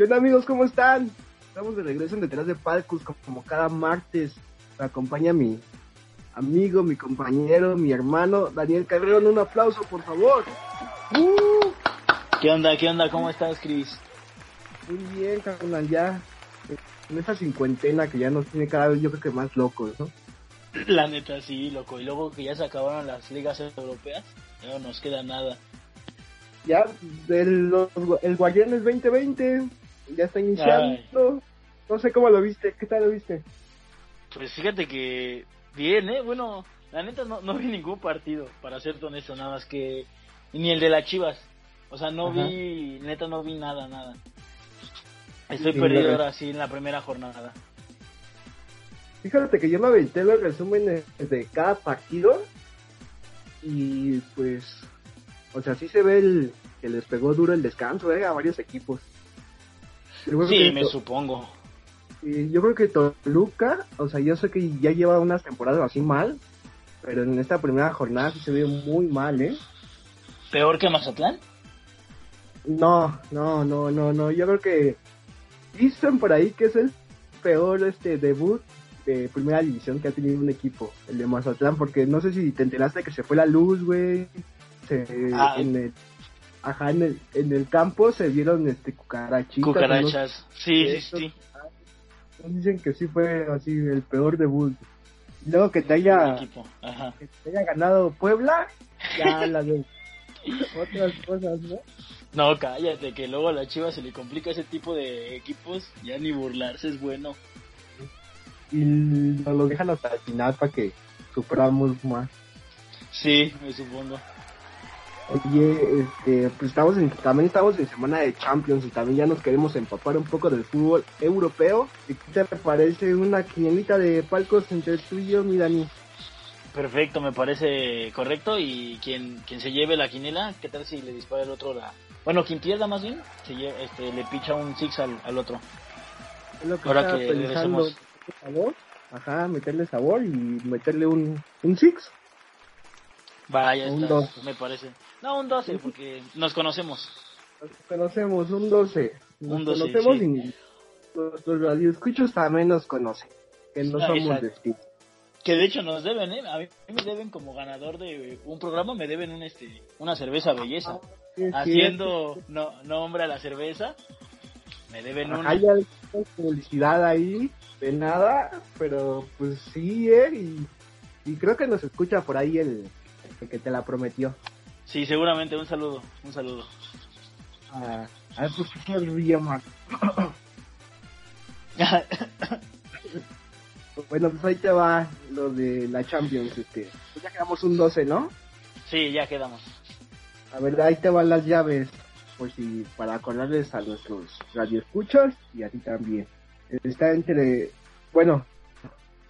¿Qué onda amigos? ¿Cómo están? Estamos de regreso en Detrás de Palcos como cada martes. Me acompaña mi amigo, mi compañero, mi hermano Daniel Carreón. Un aplauso, por favor. Uh. ¿Qué onda? ¿Qué onda? ¿Cómo estás, Cris? Muy bien, carnal, ya en esa cincuentena que ya nos tiene cada vez yo creo que más locos, ¿no? La neta, sí, loco. Y luego que ya se acabaron las ligas europeas, ya no nos queda nada. Ya, el, el Guardianes 2020 ya está iniciando. No sé cómo lo viste, ¿qué tal lo viste? Pues fíjate que bien, ¿eh? Bueno, la neta no, no vi ningún partido, para ser honesto, nada más que... Ni el de las Chivas. O sea, no vi, neta no vi nada, nada. Estoy perdido ahora sí en la primera jornada. Fíjate que yo me aventé los resúmenes de cada partido y pues, o sea, sí se ve el, que les pegó duro el descanso eh, a varios equipos. Sí, me supongo. Yo creo que Toluca, o sea, yo sé que ya lleva unas temporadas así mal, pero en esta primera jornada sí se ve muy mal, ¿eh? ¿Peor que Mazatlán? No, no, no, no, no. Yo creo que dicen por ahí que es el peor este debut de primera división que ha tenido un equipo, el de Mazatlán, porque no sé si te enteraste que se fue la luz, güey. Ah. en el, ajá, en el, en el campo se vieron este cucarachitas. Cucarachas, sí, sí, sí. Dicen que sí fue así el peor debut. luego que te haya, Que te haya ganado Puebla, ya la de otras cosas, ¿no? No, cállate, que luego a la Chivas se le complica ese tipo de equipos, ya ni burlarse es bueno. Y nos lo dejan hasta el final para que superamos más. Sí, me supongo. Oye, este, pues estamos en, también estamos en semana de Champions y también ya nos queremos empapar un poco del fútbol europeo. ¿Y qué te parece una quinielita de palcos entre tú y yo, mi Dani? Perfecto, me parece correcto. Y quien, quien se lleve la quinela, ¿qué tal si le dispara el otro la, bueno, quien pierda más bien, se este, le picha un six al, al otro. Es lo que Ahora que regresemos. Sabor, ajá, meterle sabor y meterle un, un six. Vaya, un está, dos. me parece. No, un 12, porque nos conocemos. Nos conocemos, un 12. Nos un 12, conocemos sí. y nuestros radioescuchos también nos conocen. Que no somos de. Que de hecho nos deben, ¿eh? A mí me deben como ganador de un programa, me deben un este una cerveza belleza. Haciendo no, nombre a la cerveza, me deben una. Hay publicidad ahí, de nada, pero pues sí, ¿eh? Y, y creo que nos escucha por ahí el, el, que te la prometió. Sí, seguramente, un saludo, un saludo. Ah, a ver, pues Bueno, pues ahí te va lo de la Champions. Este. Pues ya quedamos un 12, ¿no? Sí, ya quedamos. A ver, ahí te van las llaves. Por si, para acordarles a nuestros radioescuchas y a ti también. Está entre. Bueno,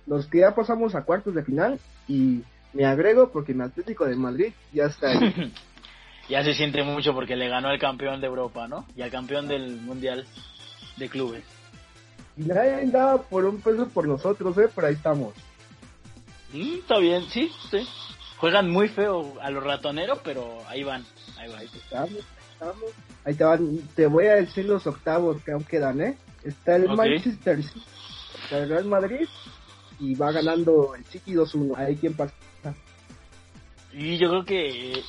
los que ya pasamos a cuartos de final y me agrego porque mi Atlético de Madrid ya está ahí. ya se siente mucho porque le ganó al campeón de Europa, ¿no? Y al campeón del Mundial de Clubes. Y nadie andaba por un peso por nosotros, ¿eh? Pero ahí estamos. Mm, está bien, sí, sí. Juegan muy feo a los ratoneros, pero ahí van. Ahí, van. ahí estamos, estamos. Ahí te van. Te voy a decir los octavos que aún quedan, ¿eh? Está el Manchester City, el Real Madrid y va ganando el City 2-1. Ahí quién pasa. Y yo creo que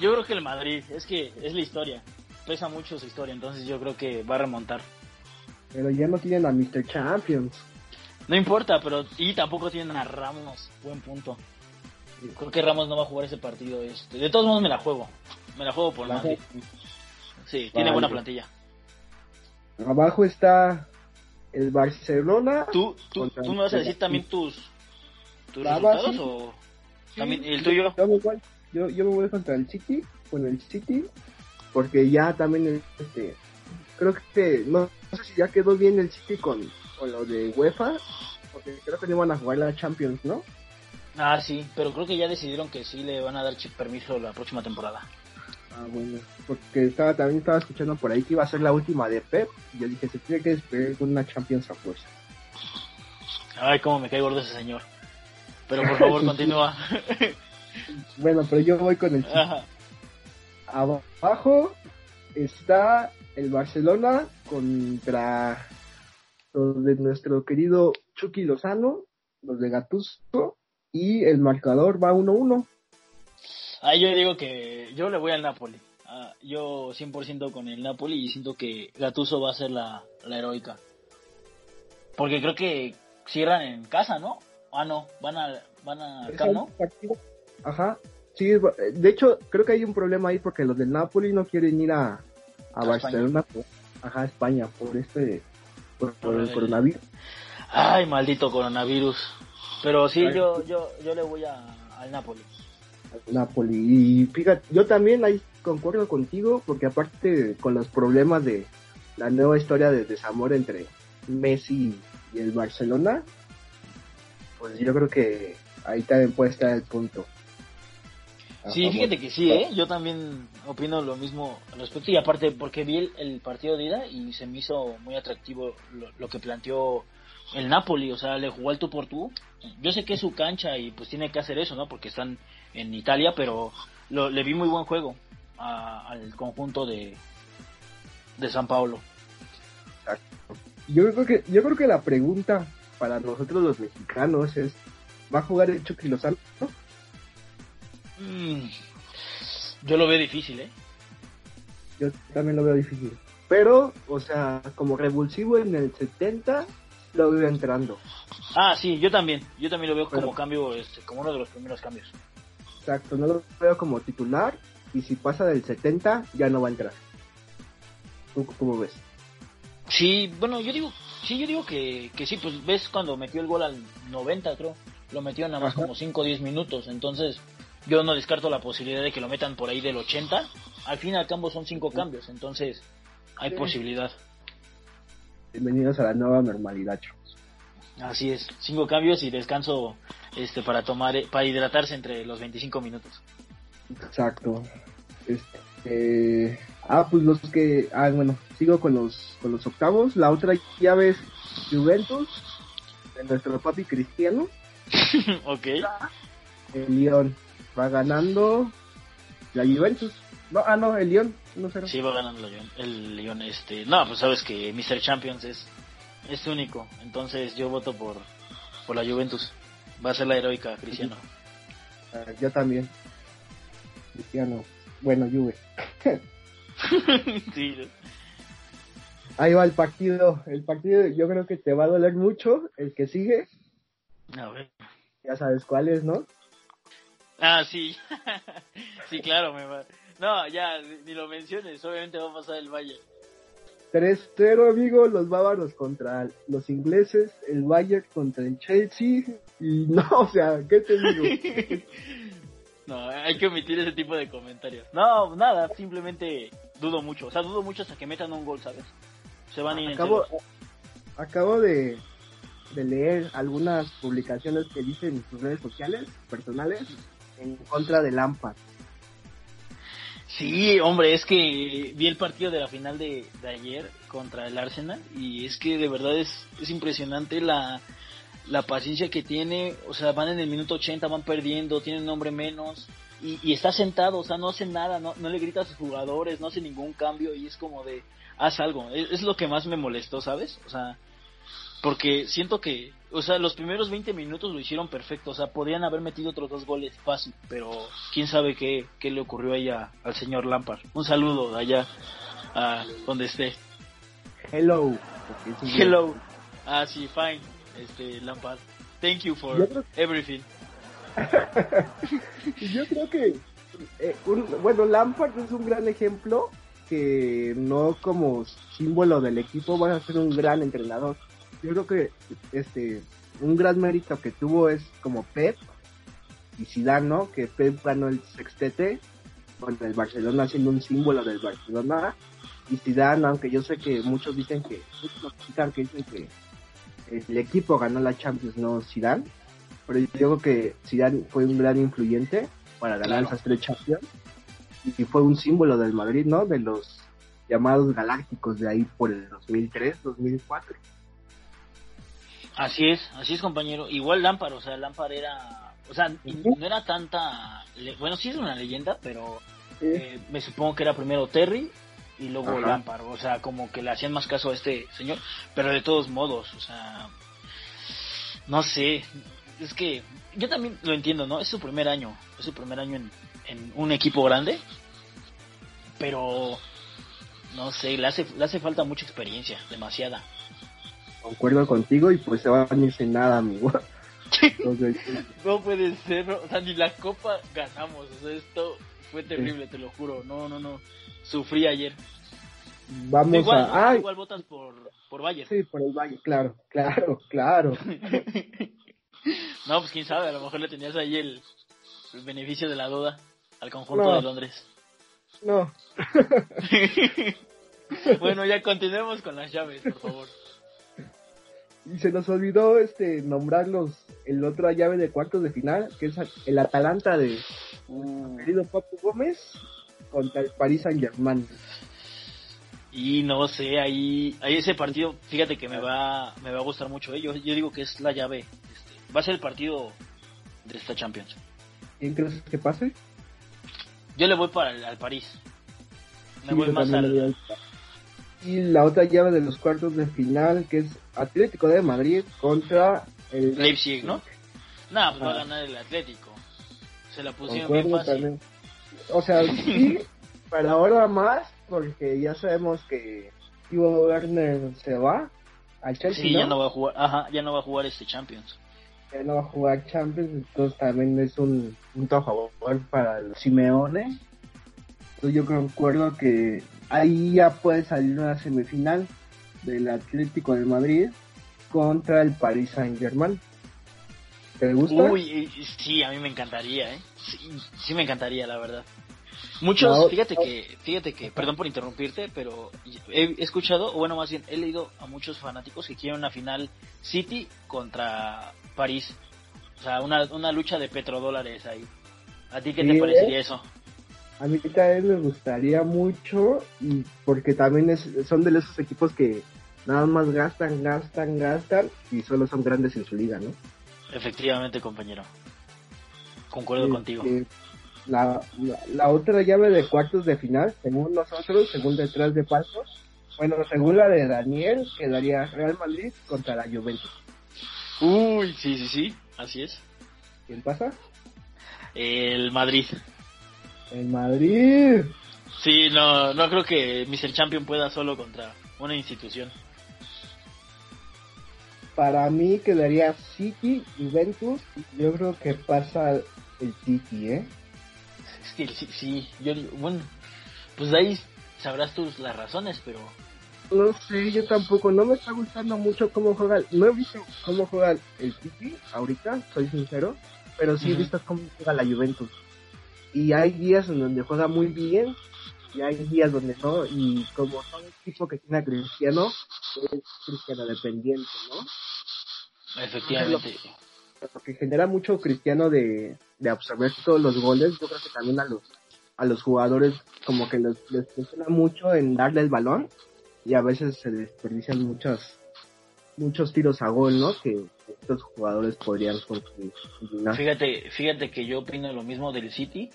yo creo que el Madrid, es que es la historia. Pesa mucho su historia, entonces yo creo que va a remontar. Pero ya no tienen a Mr. Champions. No importa, pero y tampoco tienen a Ramos. Buen punto. Creo que Ramos no va a jugar ese partido. Este. De todos modos me la juego. Me la juego por Madrid. Sí, tiene buena plantilla. Abajo está el Barcelona. ¿Tú, tú, ¿tú me vas a decir también tus, tus resultados o también el tuyo? Yo, yo, me voy contra el City, con el City, porque ya también este creo que no, sé si ya quedó bien el City con, con lo de UEFA, porque creo que no iban a jugar la Champions, ¿no? Ah, sí, pero creo que ya decidieron que sí le van a dar permiso la próxima temporada. Ah, bueno, porque estaba también estaba escuchando por ahí que iba a ser la última de Pep, y yo dije, se tiene que despedir con una Champions a fuerza. Ay, cómo me cae gordo ese señor. Pero por favor, continúa. bueno, pero yo voy con el. Abajo está el Barcelona contra los de nuestro querido Chucky Lozano, los de Gattuso, y el marcador va 1-1. Ah, yo digo que yo le voy al Napoli. Ah, yo 100% con el Napoli y siento que Gattuso va a ser la, la heroica. Porque creo que cierran en casa, ¿no? Ah, no, van a, van a acá, ¿no? Ajá, sí, de hecho, creo que hay un problema ahí porque los del Napoli no quieren ir a, a, Barcelona, ajá, España, por este, por, el coronavirus. Ay, maldito coronavirus. Pero sí, yo, yo, yo le voy a, al Napoli. Napoli. Y fíjate, yo también ahí concuerdo contigo, porque aparte con los problemas de la nueva historia de desamor entre Messi y el Barcelona, pues yo creo que ahí también puede estar el punto. Sí, fíjate que sí, ¿eh? yo también opino lo mismo al respecto y aparte porque vi el, partido de ida y se me hizo muy atractivo lo, que planteó el Napoli, o sea, le jugó al tú por tú. Yo sé que es su cancha y pues tiene que hacer eso, ¿no? Porque están en Italia, pero lo, le vi muy buen juego al conjunto de, de San Paulo. Yo creo que yo creo que la pregunta para nosotros los mexicanos es ¿va a jugar el Chucky Lozano? Mm, yo lo veo difícil, ¿eh? Yo también lo veo difícil. Pero, o sea, como revulsivo en el 70, lo veo entrando. Ah, sí, yo también. Yo también lo veo como cambio, este, como uno de los primeros cambios. Exacto, no lo veo como titular. Y si pasa del 70, ya no va a entrar. ¿Tú cómo ves? Sí, bueno, yo digo, sí, yo digo que, que sí, pues ves cuando metió el gol al 90, creo. Lo metió nada más como 5 o 10 minutos. Entonces, yo no descarto la posibilidad de que lo metan por ahí del 80. Al fin y al cabo son cinco cambios, entonces hay posibilidad. Bienvenidos a la nueva normalidad, chicos. Así es, cinco cambios y descanso este para tomar para hidratarse entre los 25 minutos. Exacto. Este, ah, pues los que ah, bueno, sigo con los con los octavos, la otra llave es Juventus de nuestro papi Cristiano. ok. El León va ganando la Juventus. No, ah, no, el Lyon, no sé. Sí, va ganando el Lyon. este, no, pues sabes que Mr. Champions es, es único, entonces yo voto por, por la Juventus. Va a ser la heroica, Cristiano. Ah, yo también. Cristiano. Bueno, Juve. sí. Ahí va el partido. El partido yo creo que te va a doler mucho. El que sigue. A ver. Ya sabes cuál es, ¿no? Ah, sí. sí, claro, me va. No, ya, ni lo menciones, obviamente va a pasar el Valle. 3-0, amigo, los bávaros contra los ingleses, el Bayern contra el Chelsea, y no, o sea, ¿qué te digo? no, hay que omitir ese tipo de comentarios. No, nada, simplemente dudo mucho, o sea, dudo mucho hasta que metan un gol, ¿sabes? Se van a ir acabo, acabo de, de leer algunas publicaciones que dicen en sus redes sociales, personales, en contra de Lampard. Sí, hombre, es que vi el partido de la final de, ayer contra el Arsenal y es que de verdad es, es impresionante la, la paciencia que tiene, o sea, van en el minuto 80, van perdiendo, tienen un hombre menos y, y, está sentado, o sea, no hace nada, no, no le grita a sus jugadores, no hace ningún cambio y es como de, haz algo, es, es lo que más me molestó, ¿sabes? O sea, porque siento que, o sea, los primeros 20 minutos lo hicieron perfecto. O sea, podrían haber metido otros dos goles fácil. Pero quién sabe qué, qué le ocurrió ahí al señor Lampard. Un saludo allá, a donde esté. Hello. Hello. Ah, sí, fine. Este, Lampard. Thank you for everything. Yo creo que, eh, bueno, Lampard es un gran ejemplo que no como símbolo del equipo va a ser un gran entrenador yo creo que este un gran mérito que tuvo es como Pep y Zidane, ¿no? Que Pep ganó el sextete con el Barcelona siendo un símbolo del Barcelona y Zidane, aunque yo sé que muchos dicen que muchos que dicen que el equipo ganó la Champions, no Zidane, pero yo creo que Zidane fue un gran influyente para ganar esas tres Champions y fue un símbolo del Madrid, ¿no? De los llamados galácticos de ahí por el 2003, 2004. Así es, así es compañero. Igual Lampard, o sea, Lampard era, o sea, no era tanta, bueno, sí es una leyenda, pero eh, me supongo que era primero Terry y luego Lampard, o sea, como que le hacían más caso a este señor, pero de todos modos, o sea, no sé, es que yo también lo entiendo, ¿no? Es su primer año, es su primer año en, en un equipo grande, pero no sé, le hace, le hace falta mucha experiencia, demasiada. Concuerdo contigo y pues se va a venir sin nada, amigo. No puede ser, o sea, ni la copa ganamos, o sea, esto fue terrible, te lo juro, no, no, no, sufrí ayer. Vamos igual, a... Igual votas por, por Bayern. Sí, por el Bayern, claro, claro, claro. no, pues quién sabe, a lo mejor le tenías ahí el, el beneficio de la duda al conjunto de Londres. No. bueno, ya continuemos con las llaves, por favor. Y se nos olvidó este nombrarlos el otra llave de cuartos de final, que es el Atalanta de uh. querido Papu Gómez contra el Paris Saint Germain. Y no sé, ahí, ahí ese partido, fíjate que me va, me va a gustar mucho. ¿eh? Yo, digo que es la llave. Este, va a ser el partido de esta Champions. ¿Quién crees que pase? Yo le voy para el, al París. Me voy más al... Y la otra llave de los cuartos de final, que es Atlético de Madrid contra el Leipzig, ¿no? Nada, pues va a ganar el Atlético. Se la pusieron bien fácil. O sea, sí, para ahora más, porque ya sabemos que Ivo Werner se va al Chelsea. Sí, ya no va a jugar, ajá, ya no va a jugar este Champions. Ya no va a jugar Champions, entonces también es un punto a favor para el Simeone. Entonces yo concuerdo que ahí ya puede salir una semifinal del Atlético de Madrid contra el Paris Saint Germain. ¿Te gusta? Uy, sí, a mí me encantaría, ¿eh? Sí, sí me encantaría, la verdad. Muchos, fíjate que, fíjate que, perdón por interrumpirte, pero he escuchado, o bueno, más bien he leído a muchos fanáticos que quieren una final City contra París. O sea, una, una lucha de petrodólares ahí. ¿A ti qué te parecería eso? A mí también me gustaría mucho, y porque también es, son de esos equipos que nada más gastan, gastan, gastan, y solo son grandes en su liga, ¿no? Efectivamente, compañero. Concuerdo contigo la, la, otra llave de cuartos de final, según nosotros, según detrás de pasos, bueno, según la de Daniel, quedaría Real Madrid contra la Juventus. Uy, sí, sí, sí, así es. ¿Quién pasa? El Madrid. El Madrid. Sí, no, no creo que Mr. Champion pueda solo contra una institución. Para mí quedaría City, Juventus, yo creo que pasa el City, ¿eh? sí, sí, yo bueno, pues de ahí sabrás tú las razones, pero... No sé, yo tampoco, no me está gustando mucho cómo juega, no he visto cómo juega el Titi ahorita, soy sincero, pero sí he visto cómo juega la Juventus. Y hay días en donde juega muy bien, y hay días donde no, y como todo equipo que tiene a Cristiano, es Cristiano dependiente, ¿no? Efectivamente porque genera mucho cristiano de, de absorber todos los goles, yo creo que también a los, a los jugadores como que les, les funciona mucho en darle el balón y a veces se desperdician muchos muchos tiros a gol, ¿no? Que estos jugadores podrían conseguir. Fíjate, fíjate que yo opino lo mismo del City.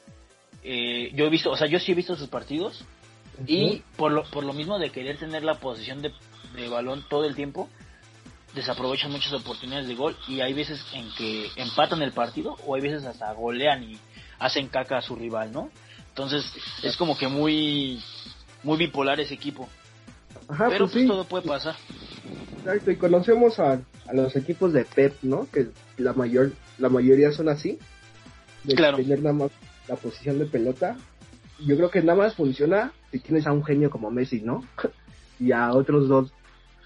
Eh, yo he visto, o sea, yo sí he visto sus partidos y por lo, por lo mismo de querer tener la posición de, de balón todo el tiempo, desaprovechan muchas oportunidades de gol y hay veces en que empatan el partido o hay veces hasta golean y hacen caca a su rival, ¿no? Entonces es como que muy muy bipolar ese equipo. Ajá, Pero pues, pues todo puede pasar. Exacto, y conocemos a, a, los equipos de Pep, ¿no? Que la mayor la mayoría son así. De claro. tener nada más la posición de pelota. Yo creo que nada más funciona si tienes a un genio como Messi, ¿no? y a otros dos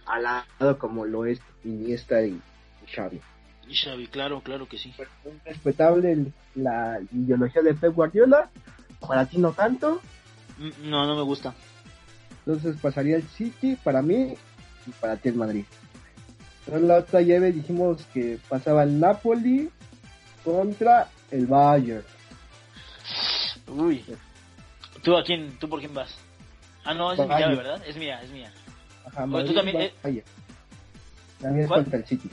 al lado como lo es Iniesta y Xavi. Y Xavi, claro, claro que sí. respetable la ideología de Pep Guardiola, para ti no tanto. Mm, no, no me gusta. Entonces pasaría el City para mí y para ti el Madrid. En la otra llave dijimos que pasaba el Napoli contra el Bayern. Uy. ¿Tú a quién, tú por quién vas? Ah, no, es mi llave, ¿verdad? Es mía, es mía. Ajá, tú también. Eh... También es contra el City.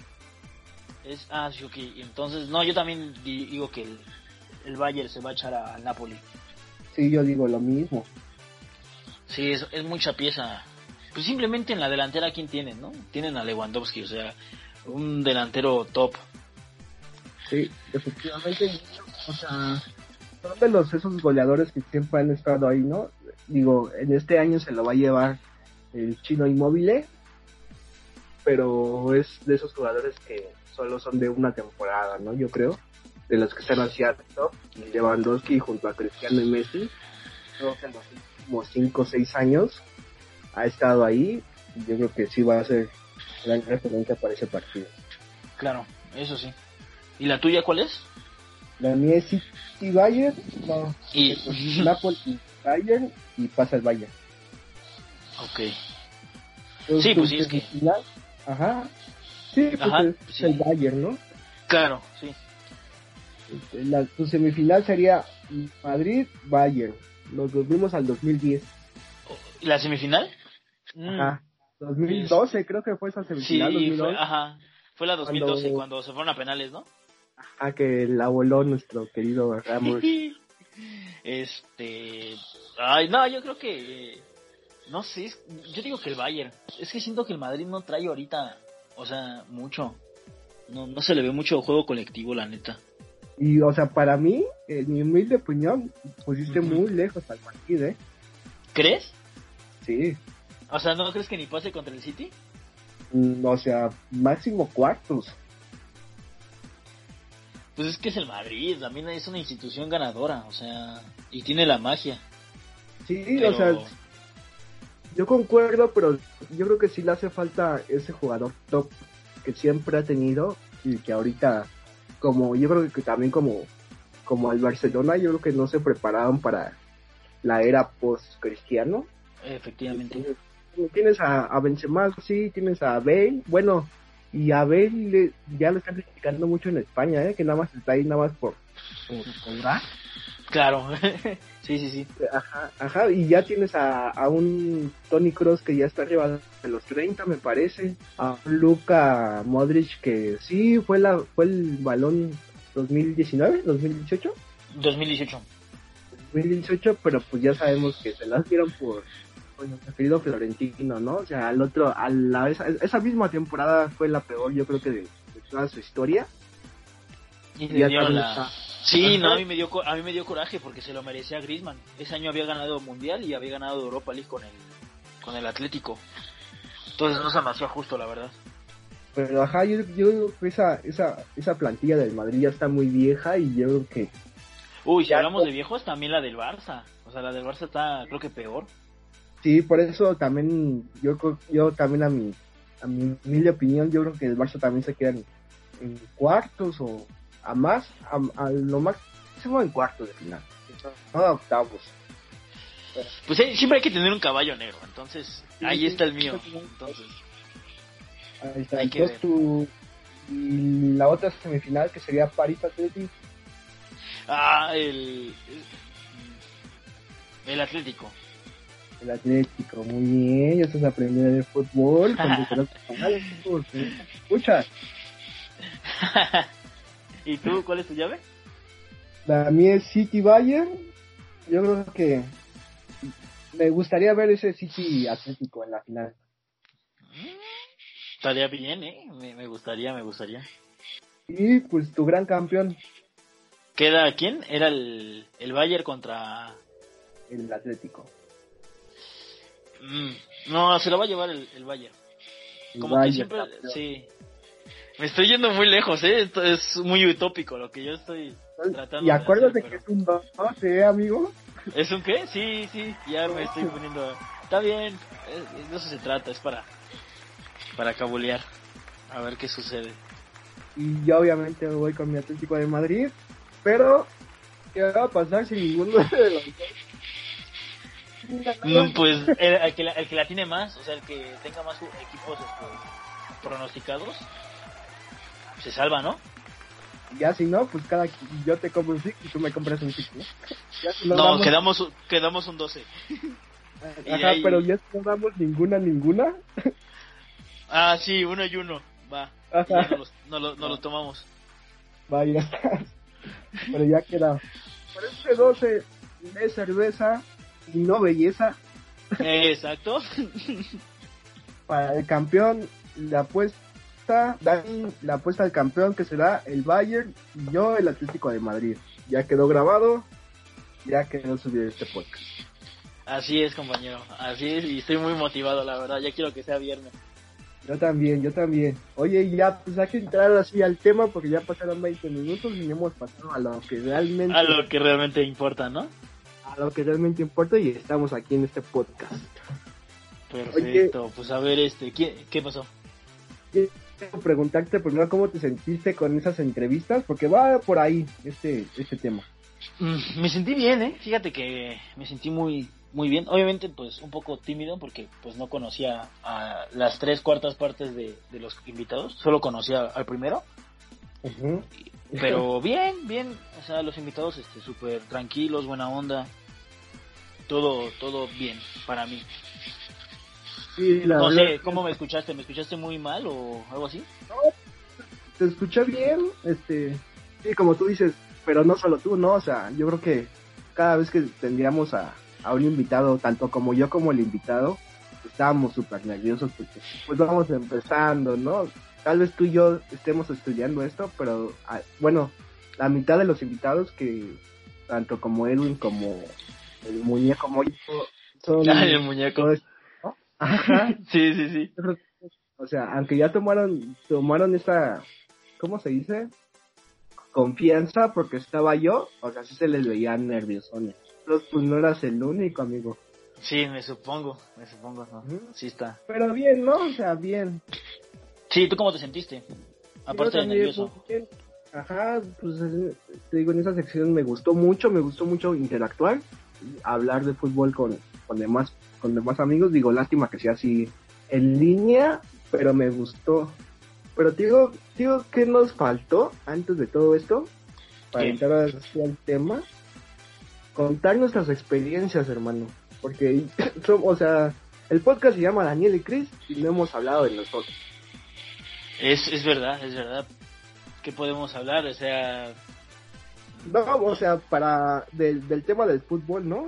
Es, ah, sí, ok. Entonces, no, yo también digo que el, el Bayern se va a echar al Napoli. Sí, yo digo lo mismo. Sí, es, es mucha pieza. Pues simplemente en la delantera, ¿quién tienen, no? Tienen a Lewandowski, o sea, un delantero top. Sí, efectivamente. O sea, son de los esos goleadores que siempre han estado ahí, ¿no? Digo, en este año se lo va a llevar el chino inmóvil, pero es de esos jugadores que solo son de una temporada, ¿no? Yo creo, de los que están hacia top, Lewandowski junto a Cristiano y Messi, creo que en los últimos 5 o 6 años ha estado ahí, y yo creo que sí va a ser gran referente para ese partido. Claro, eso sí. ¿Y la tuya cuál es? La mía es City Bayern, no, Y... es Napoli Bayern y pasa el Bayern. Ok. Entonces, Sí, pues sí, es que- semifinal, Ajá. Sí, pues Ajá, es sí. el Bayern, ¿no? Claro, sí. Este, La, tu semifinal sería Madrid-Bayern. Nos volvimos al 2010. ¿Y la semifinal? Mm, Ajá. 2012 creo que fue esa Sí, semifinal. fue, 2012. ajá. Fue la 2012 Cuando- cuando se fueron a penales, ¿no? Ajá, que la voló nuestro querido Ramos. Este. Ay, no, yo creo que. No sé, es- yo digo que el Bayern. Es que siento que el Madrid no trae ahorita. O sea, mucho. No, no se le ve mucho juego colectivo, la neta. y, o sea, para mí, en mi humilde opinión, pusiste Ujú. muy lejos al partido, ¿eh? ¿Crees? Sí. O sea, ¿no crees que ni pase contra el City? Mm, O sea, máximo cuartos. Pues es que es el Madrid, también es una institución ganadora, o sea, y tiene la magia. Sí, Pero... o sea, yo concuerdo, pero yo creo que sí le hace falta ese jugador top que siempre ha tenido y que ahorita, como yo creo que también como, como al Barcelona, yo creo que no se prepararon para la era post-cristiano. efectivamente. Tienes a, a Benzema, sí, tienes a Bale, bueno, y a Bale le- ya lo están criticando mucho en España, ¿eh? que nada más está ahí nada más por, por cobrar. Claro, sí, sí, sí. Ajá, ajá, y ya tienes a, a un Tony Cross que ya está arriba de los 30, me parece. A un Luka Modric que sí fue la fue el balón 2019, 2018, 2018. 2018, pero pues ya sabemos que se las dieron por, por nuestro querido Florentino, ¿no? O sea, al otro, a la, esa, esa misma temporada fue la peor, yo creo que de, de toda su historia. Y Y la... Sí, no, a mí, me dio, a mí me dio coraje porque se lo merecía Griezmann. Ese año había ganado Mundial y había ganado Europa League con el, con el Atlético. Entonces no se me hacía justo, la verdad. Pero ajá, yo, yo que esa, esa, esa plantilla del Madrid ya está muy vieja y yo creo que Uy, si Ya, hablamos de viejos, también la del Barça. O sea, la del Barça está, creo que peor. Sí, por eso también yo yo también a mi a mi humilde opinión yo creo que el Barça también se queda en, en cuartos o a más a, a lo máximo en cuartos de final, no a octavos. Pues eh, siempre hay que tener un caballo negro. Entonces, ahí está el mío. Entonces, Ahí está. Hay que Entonces tu y la otra semifinal que sería París Atlético ah, el. El Atlético. El Atlético, muy bien, ya estás aprendiendo de fútbol, canales, ¿eh? escucha, ¿Y tú, cuál es tu llave? La mía es City Bayern. Yo creo que me gustaría ver ese City Atlético en la final. Estaría bien, ¿eh? Me, me gustaría, me gustaría. Y pues tu gran campeón, ¿Queda quién? Era el, el Bayern contra... el Atlético. Mm, no, se lo va a llevar el, el Bayern. El Como que Bayern siempre... campeón. Sí. Me estoy yendo muy lejos, ¿eh? Esto es muy utópico lo que yo estoy tratando Y acuérdate de hacer, que pero- es un 2, ¿eh, amigo? ¿Es un qué? Sí, sí, ya me estoy poniendo... Está bien, eh, de eso se trata, es para... Para cabulear. A ver qué sucede. Y yo obviamente voy con mi Atlético de Madrid. Pero, ¿qué va a pasar si ninguno de los dos? Mm, Pues el, el que la, el que la tiene más, o sea, el que tenga más equipos este, pronosticados, se salva, ¿no? Ya si no, pues cada yo te compro un Six y tú me compras un Six, ¿no? Ya si No, damos- quedamos, quedamos un 12. y de Ajá, ahí- pero ya si no damos ninguna, ninguna. Ah, sí, uno y uno. Va. Ajá. ya no, los- no lo, no lo tomamos. Vaya estás. Pero ya queda. Por este 12 de cerveza y no belleza, Exacto. Para el campeón, la apuesta, Dani, la apuesta al campeón que será el Bayern y yo el Atlético de Madrid. Ya quedó grabado, ya quedó subido este podcast. Así es, compañero. Así es, y estoy muy motivado, la verdad. Ya quiero que sea viernes. Yo también, yo también. Oye, ya, pues hay que entrar así al tema porque ya pasaron 20 minutos y hemos pasado a lo que realmente... A lo que realmente importa, ¿no? A lo que realmente importa y estamos aquí en este podcast. Perfecto, pues a ver, este, ¿qué, qué pasó? Quiero preguntarte primero cómo te sentiste con esas entrevistas porque va por ahí este, este tema. Mm, me sentí bien, ¿eh? Fíjate que me sentí muy, muy bien. Obviamente, pues un poco tímido porque pues no conocía a las tres cuartas partes de, los invitados. Solo conocía al primero. Pero bien, bien. O sea, los invitados este súper tranquilos, buena onda. Todo, todo bien para mí. no sé, ¿cómo me escuchaste? ¿Me escuchaste muy mal o algo así? No, te escuché bien, este, sí, como tú dices, pero no solo tú, ¿no? O sea, yo creo que cada vez que tendríamos a, a un invitado, tanto como yo como el invitado, estábamos súper nerviosos porque pues vamos empezando, ¿no? Tal vez tú y yo estemos estudiando esto, pero ah, bueno, la mitad de los invitados que tanto como Edwin como el muñeco son... Ah, el muñeco. Ajá. sí, sí, sí. O sea, aunque ya tomaron, tomaron esa, ¿cómo se dice? Confianza porque estaba yo, o sea, sí se les veía nerviosones pues no eras el único, amigo. Sí, me supongo, me supongo, ¿no? Sí está. Pero bien, ¿no? O sea, bien. Sí, ¿tú cómo te sentiste? Aparte de nervioso. Pues, ajá, pues te digo, en esa sección me gustó mucho, me gustó mucho interactuar, hablar de fútbol con, con demás con demás amigos. Digo, lástima que sea así en línea, pero me gustó. Pero digo, digo, ¿qué nos faltó antes de todo esto? Para entrar al tema contar nuestras experiencias, hermano. Porque, o sea, el podcast se llama Daniel y Chris y no hemos hablado de nosotros. Es, es verdad, es verdad. ¿Qué podemos hablar? O sea... No, o sea, para del, del tema del fútbol, ¿no?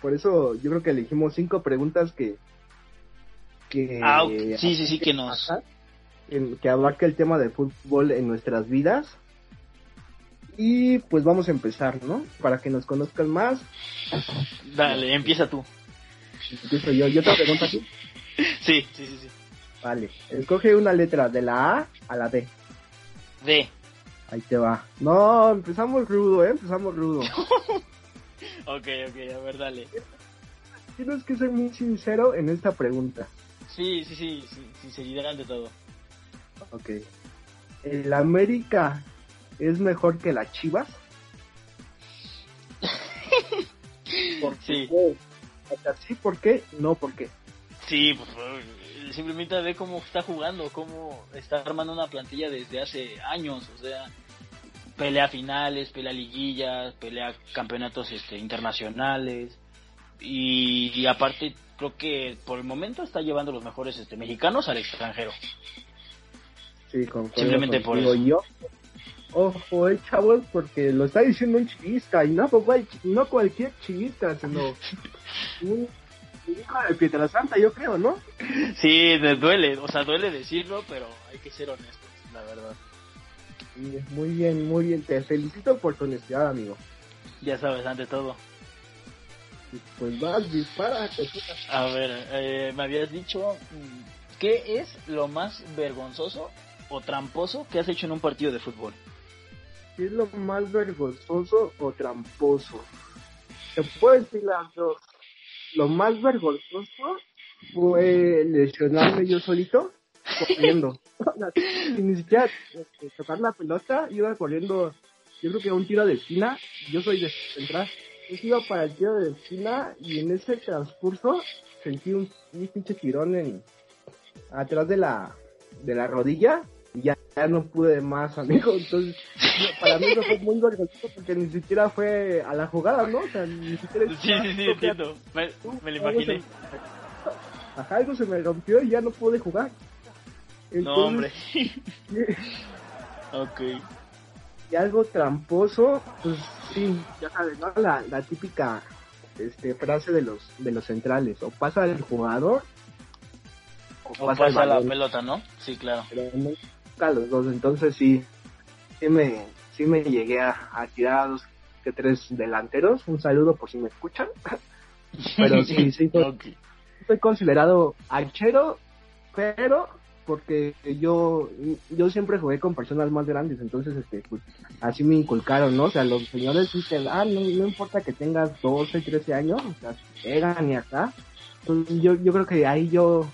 Por eso yo creo que elegimos cinco preguntas que... que ah, sí, sí, sí, que nos... que abarca el tema del fútbol en nuestras vidas y pues vamos a empezar, ¿no? Para que nos conozcan más. Dale, empieza tú. Empiezo yo. ¿Yo te pregunto aquí? Sí, sí, sí, sí. Vale. Escoge una letra de la A a la D. D. Ahí te va. No, empezamos rudo, ¿eh? Empezamos rudo. ok, ok, a ver, dale. Tienes que ser muy sincero en esta pregunta. Sí, sí, sí, sí sinceridad ante todo. Ok. ¿El América es mejor que las Chivas? ¿Por sí. Qué? sí, ¿por qué? No, ¿por qué? Sí, pues, simplemente ve cómo está jugando, cómo está armando una plantilla desde hace años, o sea, pelea finales, pelea liguillas, pelea campeonatos este, internacionales y, aparte creo que por el momento está llevando los mejores este, mexicanos al extranjero. Sí, Simplemente por eso. Yo, Ojo, eh, chavos, porque lo está diciendo un chivista, y no, no cualquier chivista, sino un hijo de Pietra Santa, yo creo, ¿no? Sí, duele, o sea, duele decirlo, pero hay que ser honestos, la verdad. muy bien, muy bien, te felicito por tu honestidad, amigo. Ya sabes, ante todo. Pues vas, dispara. A ver, eh, me habías dicho, mm, ¿qué es lo más vergonzoso o tramposo que has hecho en un partido de fútbol? ¿Qué es lo más vergonzoso o tramposo? Se puede decir las dos. Lo más vergonzoso fue lesionarme yo solito corriendo. Sin ni siquiera este, tocar la pelota, iba corriendo, yo creo que a un tiro de esquina, yo soy de central, yo iba para el tiro de esquina y en ese transcurso sentí un, un pinche tirón en atrás de la de la rodilla y ya, no pude más, amigo. Entonces, para mí eso fue muy vergonzoso porque ni siquiera fue a la jugada, ¿no? O sea, ni siquiera. Sí, sí, sí, entiendo. Me, me, lo imaginé. ajá, algo se me rompió y ya no pude jugar. no, hombre. ok. Y algo tramposo, pues sí, ya sabes, ¿no? La, la típica este frase de los de los centrales, o pasa el jugador o, pasa, la pelota, ¿no? Sí, claro. Pero no los dos, entonces sí, sí me, sí me llegué a, tirar a dos que tres delanteros. Un saludo por si me escuchan. Pero sí, sí, soy, considerado archero, pero porque yo yo siempre jugué con personas más grandes, entonces este pues, así me inculcaron, ¿no? O sea, los señores dicen, ah, no, no importa que tengas 12, 13 años, o sea, pegan y acá. Entonces yo, yo creo que ahí yo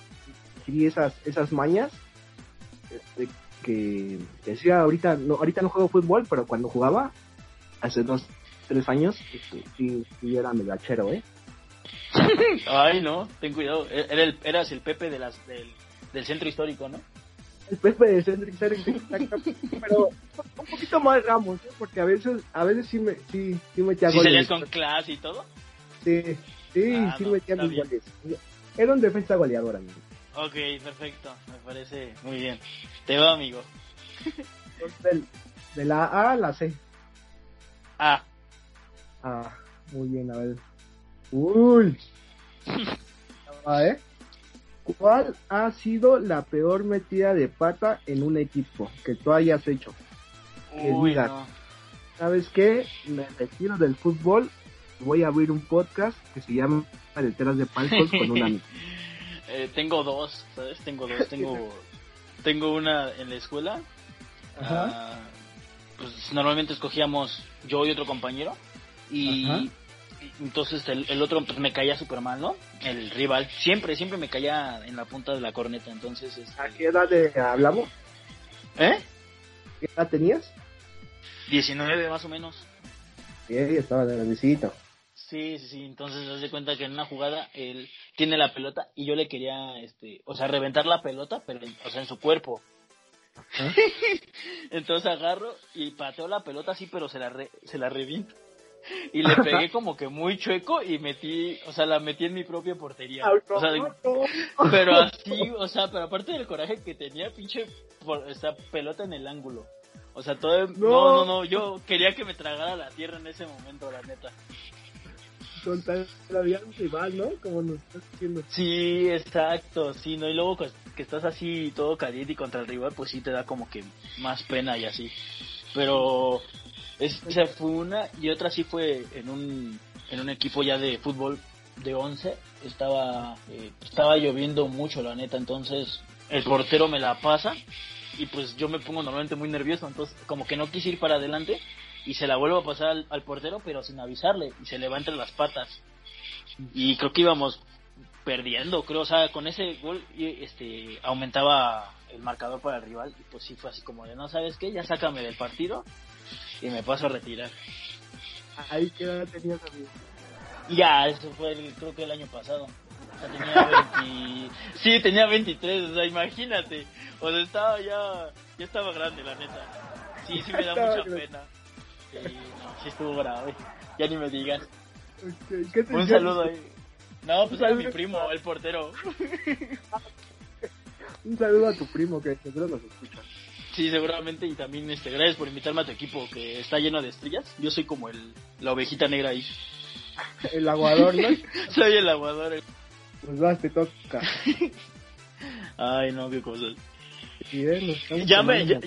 adquirí esas, esas mañas este, que decía ahorita no, ahorita no juego fútbol, pero cuando jugaba, hace dos, tres años, sí, sí era megachero, ¿eh? Ay, no, ten cuidado. E-, era el, eras el Pepe de las, del, del centro histórico, ¿no? El Pepe del centro histórico, pero un poquito más Ramos, ¿eh? porque a veces, a veces sí me, sí, sí metía ¿Sí con clase y todo? Sí, sí, ah, sí metía mis goles. Era un defensa goleador, amigo. Ok, perfecto, me parece muy bien. Te va, amigo. de la A a la C. A. Ah, muy bien, a ver. Uy. a ver. ¿Cuál ha sido la peor metida de pata en un equipo que tú hayas hecho? Uy, no. ¿sabes qué? Me retiro del fútbol, voy a abrir un podcast que se llama Paleteras de Palcos con un amigo. Eh, tengo dos, ¿sabes? Tengo dos. Tengo, tengo una en la escuela. Ah, pues normalmente escogíamos yo y otro compañero. Y, entonces el, otro pues, me caía súper mal, ¿no? El rival. Siempre, siempre me caía en la punta de la corneta. Entonces. Este... ¿A qué edad hablamos? ¿Eh? ¿Qué edad tenías? 19 más o menos. Sí, estaba de visita. Sí, sí, sí. Entonces, haz de cuenta que en una jugada él tiene la pelota y yo le quería, este, o sea, reventar la pelota, pero, o sea, en su cuerpo. Entonces agarro y pateo la pelota así, pero se la, se la reviento. Y le pegué como que muy chueco y metí, o sea, la metí en mi propia portería. O sea, pero así, o sea, pero aparte del coraje que tenía, pinche, por, esa pelota en el ángulo. O sea, todo, no, no, no, yo quería que me tragara la tierra en ese momento, la neta contra la rival, ¿no? Como nos estás diciendo. Sí, exacto, sí, ¿no? Y luego pues, que estás así todo caliente y contra el rival, pues sí te da como que más pena y así. Pero esa fue una y otra sí fue en un, en un equipo ya de fútbol de 11. Estaba, eh, estaba lloviendo mucho, la neta, entonces el portero me la pasa y pues yo me pongo normalmente muy nervioso, entonces como que no quise ir para adelante y se la vuelvo a pasar al, portero, pero sin avisarle, y se levanta las patas. Y creo que íbamos perdiendo, creo, o sea, con ese gol este aumentaba el marcador para el rival, y pues sí fue así como de, no sabes qué, ya sácame del partido y me paso a retirar. Ahí qué edad tenías, amigo. Ya, eso fue creo que el año pasado. O sea, tenía 20... sí, tenía 23, o sea, imagínate. O sea, estaba ya, ya estaba grande, la neta. Sí, sí me da mucha pena. Sí, sí estuvo grave. Ya ni me digan. Un saludo ahí. No, pues a mi primo, el portero. Un saludo a tu primo que seguro nos escucha. Sí, seguramente. Y también este, gracias por invitarme a tu equipo que está lleno de estrellas. Yo soy como el, la ovejita negra ahí. el aguador, ¿no? soy el aguador. Pues vas, te toca. Ay, no, qué cosas. ya me,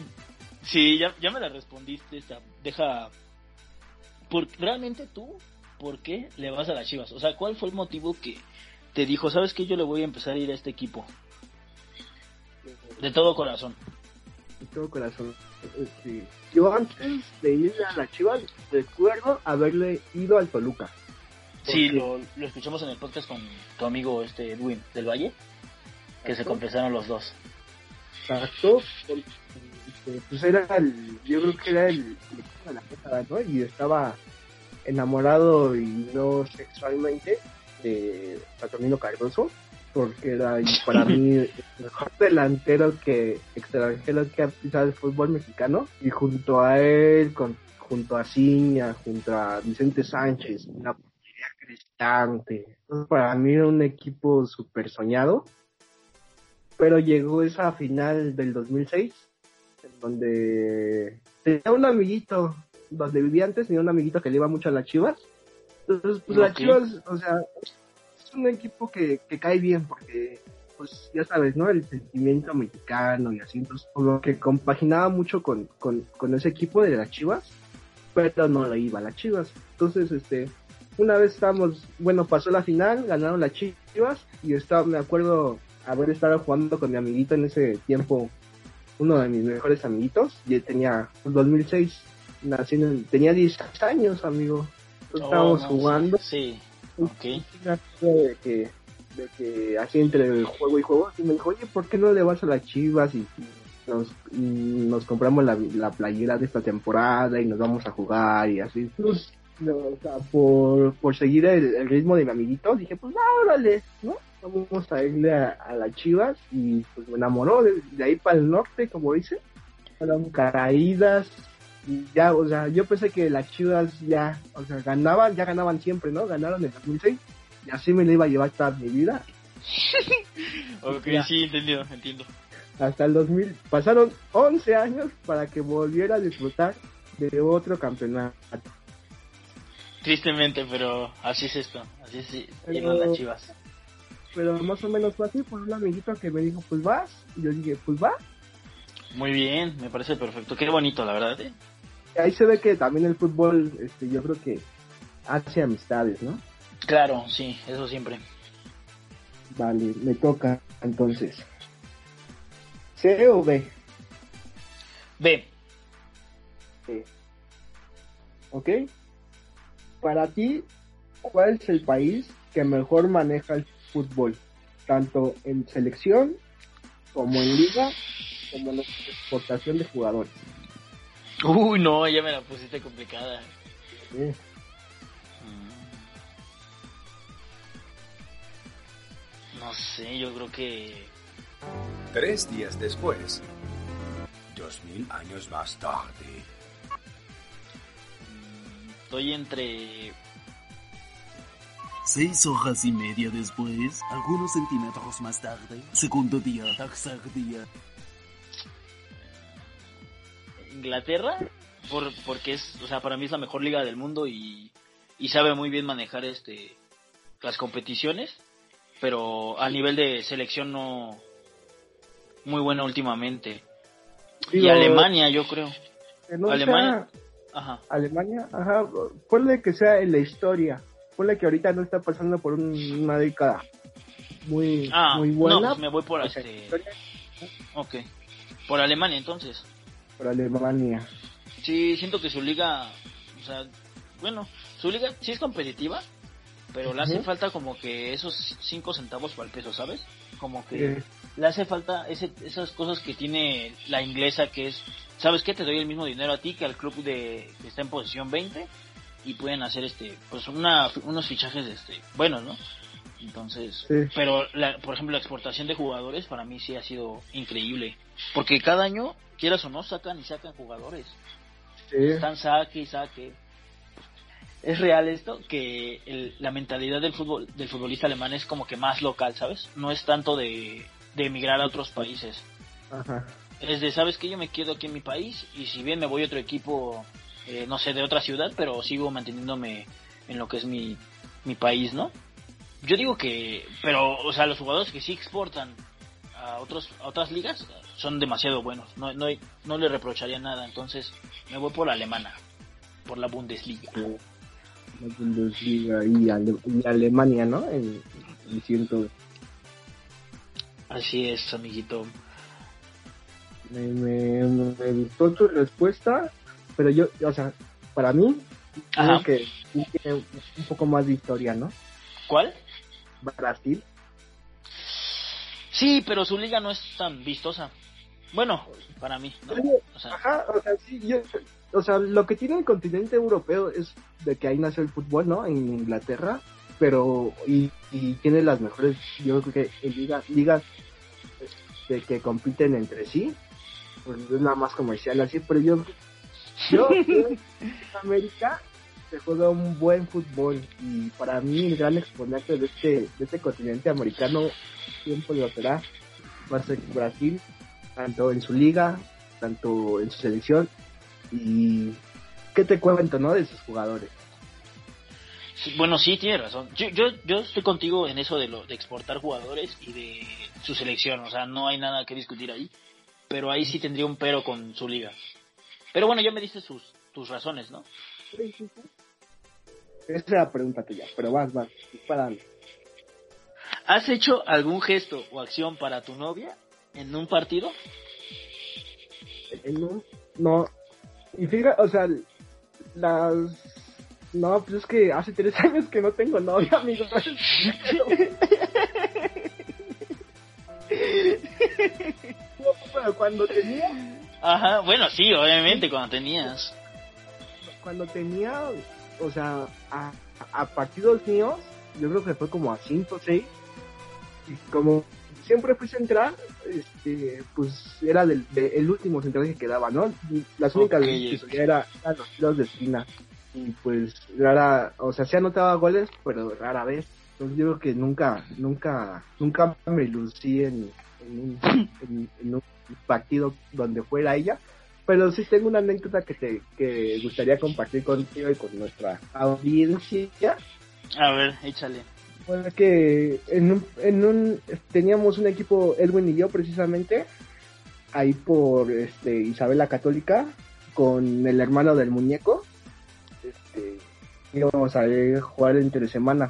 Sí, ya, ya me la respondiste. Esta. Deja. Por, ¿Realmente tú, por qué le vas a las chivas? O sea, ¿cuál fue el motivo que te dijo, sabes que yo le voy a empezar a ir a este equipo? De todo corazón. De todo corazón. Este, yo antes de ir a las chivas, recuerdo haberle ido al Toluca. Sí, lo, lo, escuchamos en el podcast con tu amigo este Edwin del Valle, que se confesaron los dos. Exacto, este, pues era el, yo creo que era el, de la ¿no? Y estaba enamorado y no sexualmente de Saturnino Cardoso, porque era para mí el mejor delantero que extranjero que ha pisado el fútbol mexicano, y junto a él, con, junto a Ciña, junto a Vicente Sánchez, una portería cristante. Para mí era un equipo súper soñado, pero llegó esa final del 2006 donde tenía un amiguito, donde vivía antes, tenía un amiguito que le iba mucho a las chivas, Entonces, pues las Chivas, o sea, es un equipo que, que cae bien porque, pues ya sabes, ¿no? El sentimiento mexicano y así, entonces, lo que compaginaba mucho con, con, con ese equipo de las Chivas, pero no le iba a las Chivas. Entonces, este, una vez estábamos, bueno, pasó la final, ganaron las Chivas y estaba, me acuerdo haber estado jugando con mi amiguito en ese tiempo, uno de mis mejores amiguitos, y él tenía 2006, nació en- tenía 10 años, amigo. Entonces, Oh, estábamos no, jugando Sí, ok. de que, de que así entre juego y juego, y me dijo, oye, ¿por qué no le vas a las chivas y y nos, y nos compramos la, la playera de esta temporada y nos vamos a jugar y así? Pues, no, o sea, por, por seguir el, el ritmo de mi amiguito, dije, pues, ah, órale, ¿no? Vamos a irle a, a las chivas y pues me enamoró de, de ahí para el norte, como dice. Fueron caídas y ya, o sea, yo pensé que las chivas ya, o sea, ganaban, ya ganaban siempre, ¿no? Ganaron en 2006 y así me la iba a llevar toda mi vida. Ok, Ya. sí, entendido, entiendo. Hasta el 2000, pasaron 11 años para que volviera a disfrutar de otro campeonato. Tristemente, pero así es esto. Así es llegan las chivas. Pero más o menos fue así por un amiguito que me dijo, pues vas. Y yo dije, pues va. Muy bien, me parece perfecto. Qué bonito, la verdad. ¿eh? Ahí se ve que también el fútbol, este, yo creo que hace amistades, ¿no? Claro, sí, eso siempre. Vale, me toca entonces. ¿C o B? B. Sí. ¿Ok? Para ti, ¿cuál es el país que mejor maneja el fútbol? Tanto en selección, como en liga, como en exportación de jugadores. Uy, no, ya me la pusiste complicada. Sí. Mm. No sé, yo creo que... Tres días después. Dos mil años más tarde. Estoy entre... Seis horas y media después, algunos centímetros más tarde, segundo día, tercer día. Inglaterra, por, porque es, o sea, para mí es la mejor liga del mundo y, y sabe muy bien manejar este las competiciones, pero a nivel de selección no muy buena últimamente. y Alemania, yo creo. no Alemania. sea Ajá. Alemania, ajá, ponle que sea en la historia. Ponle que ahorita no está pasando por un- una década muy, Ah, muy no, buena. pues me voy por este. Ok. Por Alemania, entonces. por Alemania. Sí, siento que su liga, o sea, bueno, su liga sí es competitiva, pero le hace falta como que esos 5 centavos para el peso, ¿sabes? Como que le hace falta ese, esas cosas que tiene la inglesa que es, ¿sabes qué? Te doy el mismo dinero a ti que al club de que está en posición 20 y pueden hacer este, pues una, unos fichajes este, buenos, ¿no? Entonces, Sí. pero la, por ejemplo la exportación de jugadores para mí sí ha sido increíble, porque cada año, quieras o no, sacan y sacan jugadores sí. están saque y saque. Es real esto que el- la mentalidad del fútbol del futbolista alemán es como que más local, ¿sabes? No es tanto de, de emigrar a otros países. Ajá. Es de, ¿sabes que Yo me quedo aquí en mi país y si bien me voy a otro equipo, eh, no sé, de otra ciudad, pero sigo manteniéndome en lo que es mi, mi país, ¿no? Yo digo que, pero, o sea, los jugadores que sí exportan a otros a otras ligas son demasiado buenos. No, no, no le reprocharía nada. Entonces, me voy por la alemana, por la Bundesliga. La Bundesliga y, Ale- y Alemania, ¿no? En, en ciento- Así es, amiguito. me, me, me gustó tu respuesta, pero yo, o sea, para mí, creo que tiene un poco más de historia, ¿no? ¿Cuál? Brasil. Sí, pero su liga no es tan vistosa. Bueno, para mí, O sea, Ajá, o sea, sí, yo, o sea, lo que tiene el continente europeo es de que ahí nació el fútbol, ¿no? En Inglaterra, pero, y, y tiene las mejores, yo creo que en liga, ligas este, que compiten entre sí, pues es nada más comercial así, pero yo, yo, América se juega un buen fútbol y para mí el gran exponente de este, de este continente americano siempre lo será, va a ser Brasil, tanto en su liga, tanto en su selección y qué te cuento, ¿no? De sus jugadores. Bueno, sí, tiene razón. Yo, yo, yo estoy contigo en eso de, lo, de exportar jugadores y de su selección. O sea, no hay nada que discutir ahí. Pero ahí sí tendría un pero con su liga. Pero bueno, ya me diste sus, tus razones, ¿no? Sí, sí, sí. Esa es la pregunta tuya, pero vas, vas, disparando. ¿Has hecho algún gesto o acción para tu novia en un partido? Eh, No, no. Y fíjate, o sea, las... No, pues es que hace tres años que no tengo novia, amigo. No, pero cuando tenía, Ajá, bueno, sí, obviamente, cuando tenías. cuando tenía, o sea, a, a partidos míos, yo creo que fue como a 5 o 6. Y como siempre fui central, este, pues era del, de- el último central que quedaba, ¿no? Las únicas que ok. subía era, eran los tiros de esquina. Y pues rara, o sea, sí anotaba goles, pero rara vez. Entonces yo creo que nunca, nunca, nunca me lucí en, en, un, en, en un partido donde fuera ella. Pero sí tengo una anécdota que te que gustaría compartir contigo y con nuestra audiencia. A ver, échale. Fue que en un, en un teníamos un equipo Edwin y yo precisamente ahí por este Isabela Católica con el hermano del muñeco. Este íbamos a jugar entre semana.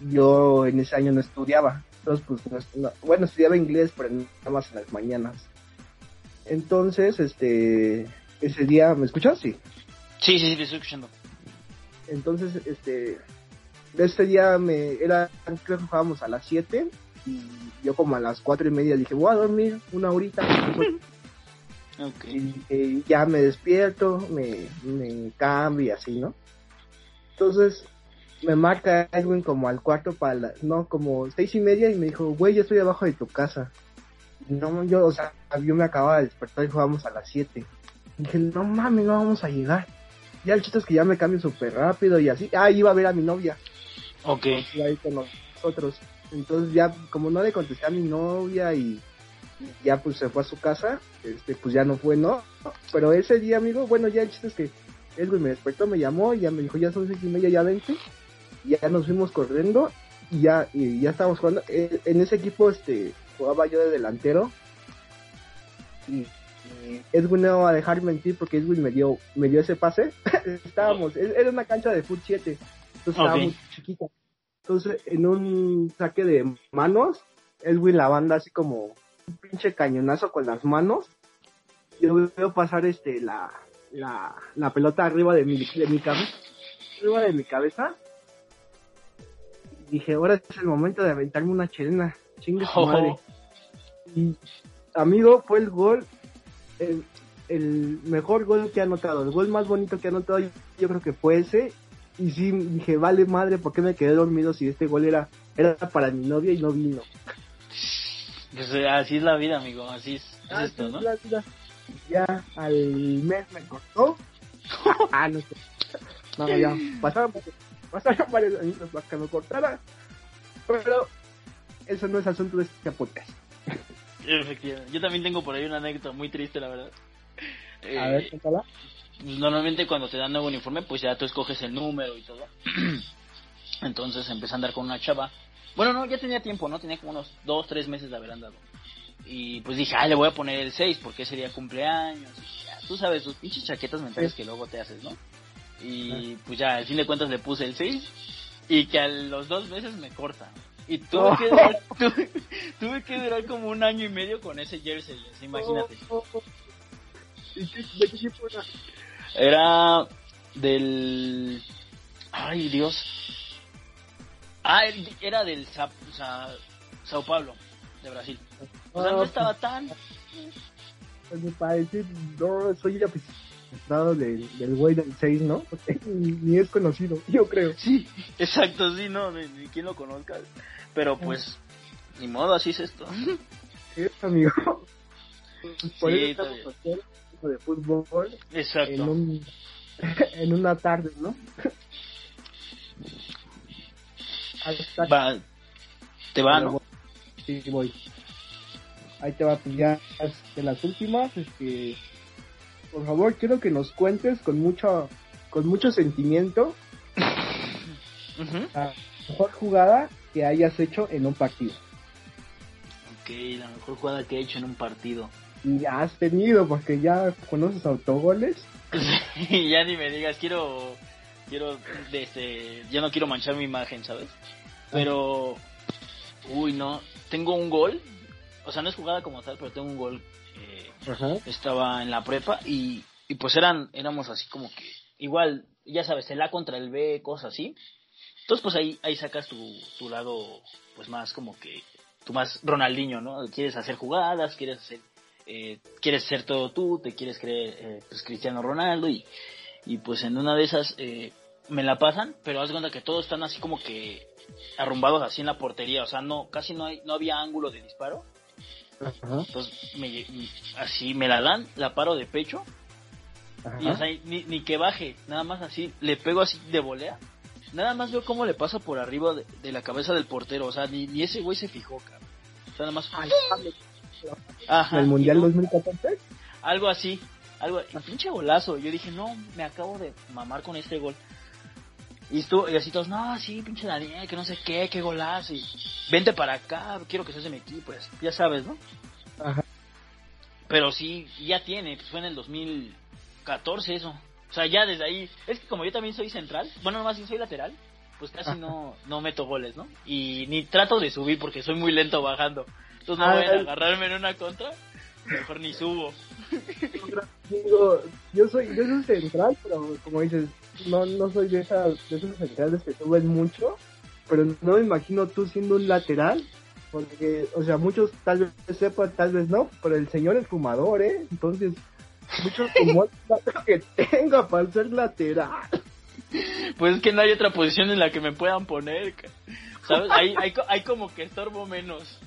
Yo en ese año no estudiaba, entonces pues no- no- bueno estudiaba inglés pero nada más en las mañanas. Entonces este ese día me escuchas sí. Sí, sí, sí, te estoy escuchando. Entonces, este, este día me era, creo que jugábamos a las 7 y yo como a las cuatro y media dije, voy a dormir una horita. Ok. y eh, ya me despierto, me, me cambio y así, ¿no? Entonces me marca Edwin como al cuarto para, la- no, como seis y media y me dijo, güey, yo estoy abajo de tu casa. No, yo, o sea, yo me acababa de despertar y jugábamos a las 7. Dije, no mames, no vamos a llegar. Ya el chiste es que ya me cambio súper rápido y así. Ah, iba a ver a mi novia. Ok. iba ahí con nosotros. Entonces ya, como no le contesté a mi novia y y ya pues se fue a su casa, este pues ya no fue, ¿no? Pero ese día, amigo, bueno, ya el chiste es que Edwin me despertó, me llamó y ya me dijo, ya son seis y media, ya vente. Ya nos fuimos corriendo y ya, y ya estábamos jugando. Eh, En ese equipo, este, jugaba yo de delantero. Y, y Edwin no va a dejar mentir porque Edwin me dio, me dio ese pase. estábamos, era una cancha de fut 7. Entonces estaba Ok. muy chiquita. Entonces, en un saque de manos, Edwin la banda así como un pinche cañonazo con las manos. Yo veo pasar este la, la, la pelota arriba de mi, de mi cabeza. Arriba de mi cabeza. Dije, ahora es el momento de aventarme una chilena. Chingue su Oh. madre. Y, amigo, fue el gol, el, el mejor gol que ha anotado, el gol más bonito que ha anotado, yo, yo creo que fue ese. Y sí, dije, vale madre, ¿por qué me quedé dormido si este gol era, era para mi novia y no vino? Pues, eh, así es la vida, amigo. Así es, es esto, ¿no? la vida. Ya al mes me cortó. ah, no sé. No, ya, pasaron, pasaron varios años para que me cortara. Pero eso no es asunto de este podcast. Efectivamente. Yo también tengo por ahí una anécdota muy triste, la verdad. A Eh, ver, cuéntala. normalmente cuando te dan nuevo uniforme, pues ya tú escoges el número y todo. Entonces empecé a andar con una chava. Bueno, no, ya tenía tiempo, ¿no? Tenía como unos dos, tres meses de haber andado. Y pues dije, ah, le voy a poner el 6 porque ese día cumpleaños. Y ya, tú sabes, tus pinches chaquetas mentales que luego te haces, ¿no? Y pues ya, al fin de cuentas le puse el 6 y que a los dos meses me corta. Y tuve, Oh. que durar, tuve, tuve que durar como un año y medio con ese jersey, así, imagínate. Oh, oh. ¿Y qué, de qué equipo era? Era del. Ay, Dios. Ah, era del Sa- Sa- Sao Paulo, de Brasil. O sea, no Ah, estaba tan. Pues para decir, no, soy aficionado del, del güey del 6, ¿no? Ni, es conocido, yo creo. Sí, exacto, sí, no, ni, ni quien lo conozca. Pero pues, ni modo, así es esto. Sí, amigo. Pues por Sí, eso estamos haciendo de fútbol en, Exacto. un, en una tarde, ¿no? Hasta Va, te va, ¿no? Sí, voy. Ahí te va, pues ya de las últimas, este, por favor, quiero que nos cuentes con mucho, con mucho sentimiento. La mejor jugada que hayas hecho en un partido. Ok, la mejor jugada que he hecho en un partido. Y has tenido, porque ya conoces autogoles. Sí, ya ni me digas, quiero, quiero, este, ya no quiero manchar mi imagen, ¿sabes? Pero, uy, no, tengo un gol, o sea, no es jugada como tal, pero tengo un gol. Eh, estaba en la prepa y, y pues eran, éramos así como que, igual, ya sabes, el A contra el B, cosas así. Entonces, pues ahí, ahí sacas tu, tu lado, pues más como que, tú más Ronaldinho, ¿no? Quieres hacer jugadas, quieres hacer, eh, quieres ser todo tú, te quieres creer, eh, pues Cristiano Ronaldo y, y pues en una de esas eh, me la pasan, pero haz de cuenta que todos están así como que arrumbados así en la portería, o sea, no, casi no hay, no había ángulo de disparo. Ajá. Entonces, me, lle- así me la dan, la paro de pecho y o sea, ni, ni que baje, nada más así, le pego así de volea. Nada más veo cómo le pasa por arriba de, de la cabeza del portero, o sea, ni, ni ese güey se fijó, cabrón. O sea, nada más... Ajá, ¿El Mundial y no- 2014? algo así, algo, pinche golazo. Yo dije, no, me acabo de mamar con este gol. Y estuvo, y así todos, no, sí, pinche Daniel, que no sé qué, qué golazo. Y vente para acá, quiero que seas de mi equipo, ya sabes, ¿no? Ajá. Pero sí, ya tiene, pues fue en el 2014 eso. O sea, ya desde ahí, es que como yo también soy central, bueno, nomás yo soy lateral, pues casi no, no meto goles, ¿no? Y ni trato de subir porque soy muy lento bajando. Entonces no Ah, voy a agarrarme en una contra, mejor ni subo. Digo, yo soy, yo soy central, pero como dices, no, no soy de esas, de esos centrales que suben mucho, pero no me imagino tú siendo un lateral, porque, o sea, muchos tal vez sepan, tal vez no, pero el señor es fumador, ¿eh? Entonces, muchos como que tenga para ser lateral. Pues es que no hay otra posición en la que me puedan poner, ¿sabes? Hay, hay, hay como que estorbo menos.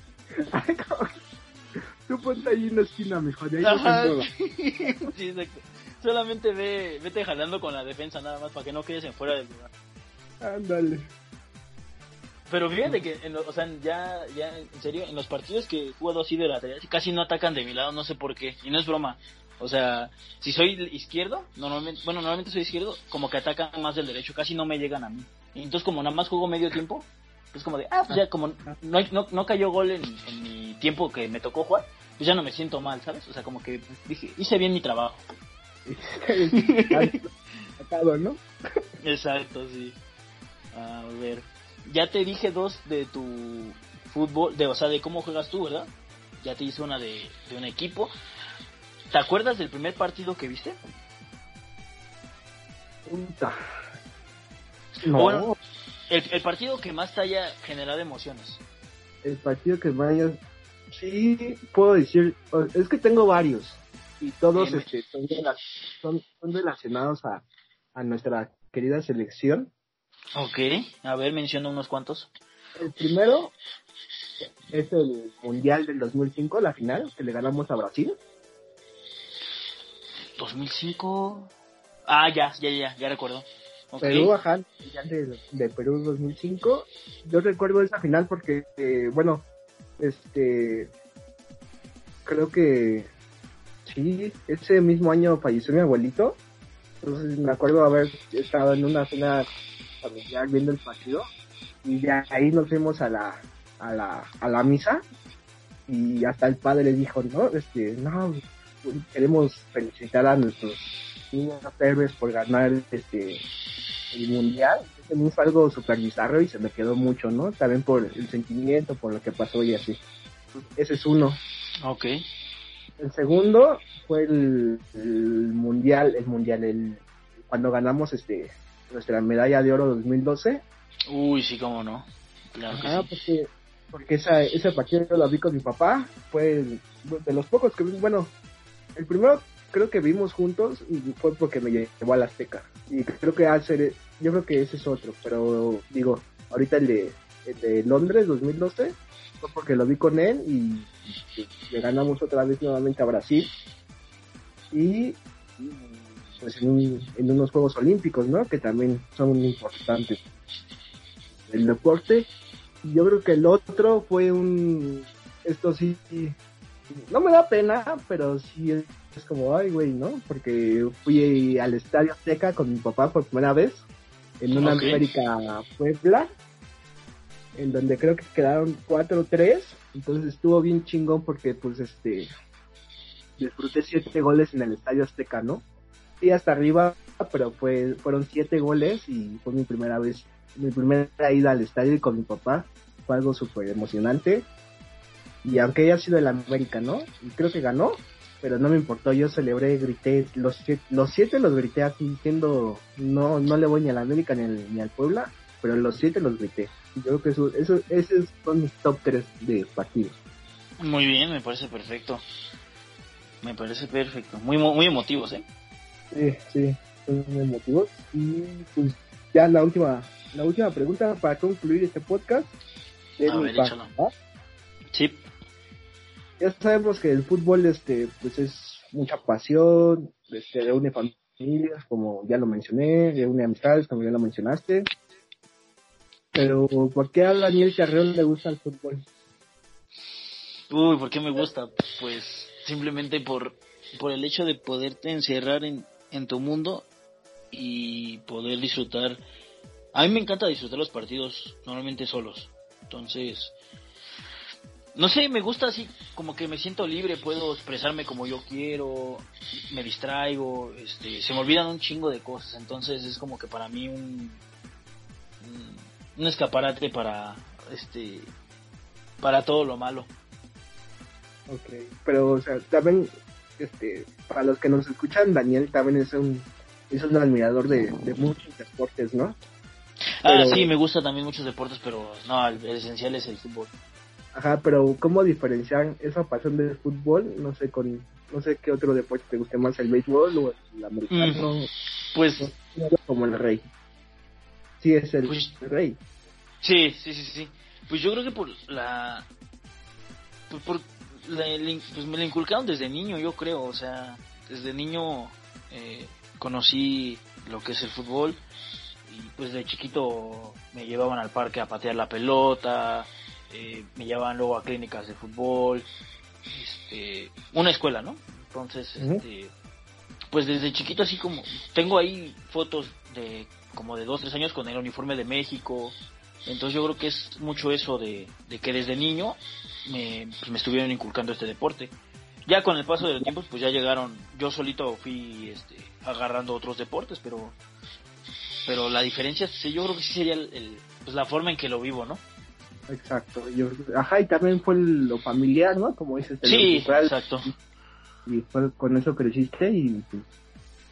Tú ponte ahí en la esquina, mijo, de ahí Ajá. Sí, exacto. Solamente ve, vete jalando con la defensa nada más para que no quedes en fuera del lugar. Ándale. Pero fíjate que, en lo- o sea, ya, ya, en serio, en los partidos que he jugado así de lateral, casi no atacan de mi lado, no sé por qué. Y no es broma. O sea, si soy izquierdo, normalmente, bueno, normalmente soy izquierdo, como que atacan más del derecho, casi no me llegan a mí. Y entonces como nada más juego medio tiempo, pues como de, ah, pues ya como no, no, no cayó gol en, en mi tiempo que me tocó jugar, pues ya no me siento mal, ¿sabes? O sea, como que dije, hice bien mi trabajo. Exacto, sí. A ver, ya te dije dos de tu fútbol, de, o sea, de cómo juegas tú, ¿verdad? Ya te hice una de, de un equipo. ¿Te acuerdas del primer partido que viste? Puta. No, Bueno. El, el partido que más te haya generado emociones. el partido que vaya. Sí, puedo decir. Es que tengo varios. Y todos este, son, son, son relacionados a, a nuestra querida selección. Ok, a ver, menciona unos cuantos. El primero es el Mundial del 2005, la final, que le ganamos a Brasil. 2005. Ah, ya, ya, ya, ya recuerdo. Perú, ajá, Mundial de, de Perú 2005. Yo recuerdo esa final porque, eh, bueno, este, creo que sí, ese mismo año falleció mi abuelito. Entonces me acuerdo haber estado en una cena familiar viendo el partido y de ahí nos fuimos a la, a la, a la misa y hasta el padre dijo, no, este, no, queremos felicitar a nuestros niños héroes por ganar este el mundial. Ese me fue algo súper bizarro y se me quedó mucho, ¿no? También por el sentimiento, por lo que pasó y así. Ese es uno. Ok. El segundo fue el, el mundial, el mundial, el cuando ganamos este nuestra medalla de oro 2012. Uy, sí, cómo no. Claro que Ajá, sí. porque porque esa, ese partido lo vi con mi papá. Fue de los pocos que vi, bueno, el primero creo que vimos juntos y fue porque me llevó a la Azteca. Y creo que hacer, yo creo que ese es otro, pero digo, ahorita el de, el de Londres 2012 fue porque lo vi con él y, y le ganamos otra vez nuevamente a Brasil. Y pues en, un- en unos Juegos Olímpicos, ¿no? Que también son importantes. El deporte, yo creo que el otro fue un, esto sí, no me da pena, pero sí es, es como, ay, güey, ¿no? Porque fui al Estadio Azteca con mi papá por primera vez en una. América Puebla, en donde creo que quedaron 4-3, entonces estuvo bien chingón porque pues este disfruté siete goles en el Estadio Azteca, ¿no? Sí, hasta arriba, pero fue, fueron siete goles y fue mi primera vez, mi primera ida al estadio con mi papá, fue algo súper emocionante. Y aunque haya sido el América, ¿no? Y creo que ganó, pero no me importó, yo celebré, grité, los siete, los siete los grité así, siendo, no, no le voy ni al América ni al, ni al Puebla, pero los siete los grité. Yo creo que eso, eso, esos son mis top tres de partidos. Muy bien, me parece perfecto. Me parece perfecto. Muy, muy emotivos, ¿eh? Sí, sí, son muy emotivos. Y pues ya la última, la última pregunta para concluir este podcast. de A ver. Sí. Ya sabemos que el fútbol este pues es mucha pasión, este reúne familias, como ya lo mencioné, reúne amistades, como ya lo mencionaste. Pero ¿por qué a Daniel Carreón le gusta el fútbol? Uy, ¿por qué me gusta? Pues simplemente por, por el hecho de poderte encerrar en, en tu mundo y poder disfrutar. A mí me encanta disfrutar los partidos normalmente solos. Entonces, no sé, me gusta así, como que me siento libre, puedo expresarme como yo quiero, me distraigo, este, se me olvidan un chingo de cosas. Entonces es como que para mí un, un, un escaparate para, este, para todo lo malo. Ok, pero o sea, también, este, para los que nos escuchan, Daniel también es un, es un admirador de, de muchos deportes, ¿no? Ah, Pero- sí, me gusta también muchos deportes, pero no, el, el esencial es el fútbol. Ajá, pero ¿cómo diferenciar esa pasión del fútbol? No sé, con, no sé qué otro deporte te guste más, el béisbol o el americano, Pues como el rey. Sí, es el, Pues- rey. sí, sí, sí, sí. Pues yo creo que por la... Pues, por la- el in- pues me lo inculcaron desde niño, yo creo. O sea, desde niño eh, conocí lo que es el fútbol y pues de chiquito me llevaban al parque a patear la pelota, eh, me llevaban luego a clínicas de fútbol, este, una escuela, ¿no? Entonces, este, pues desde chiquito así como tengo ahí fotos de como de dos tres años con el uniforme de México. Entonces yo creo que es mucho eso de, de que desde niño me, pues, me estuvieron inculcando este deporte. Ya con el paso del tiempo pues ya llegaron yo solito fui este, agarrando otros deportes pero pero la diferencia sí, yo creo que sí sería el, el- pues la forma en que lo vivo no Exacto. Yo, ajá, y también fue lo familiar, ¿no? Como dices, sí cultural, exacto. Y fue con eso creciste y pues,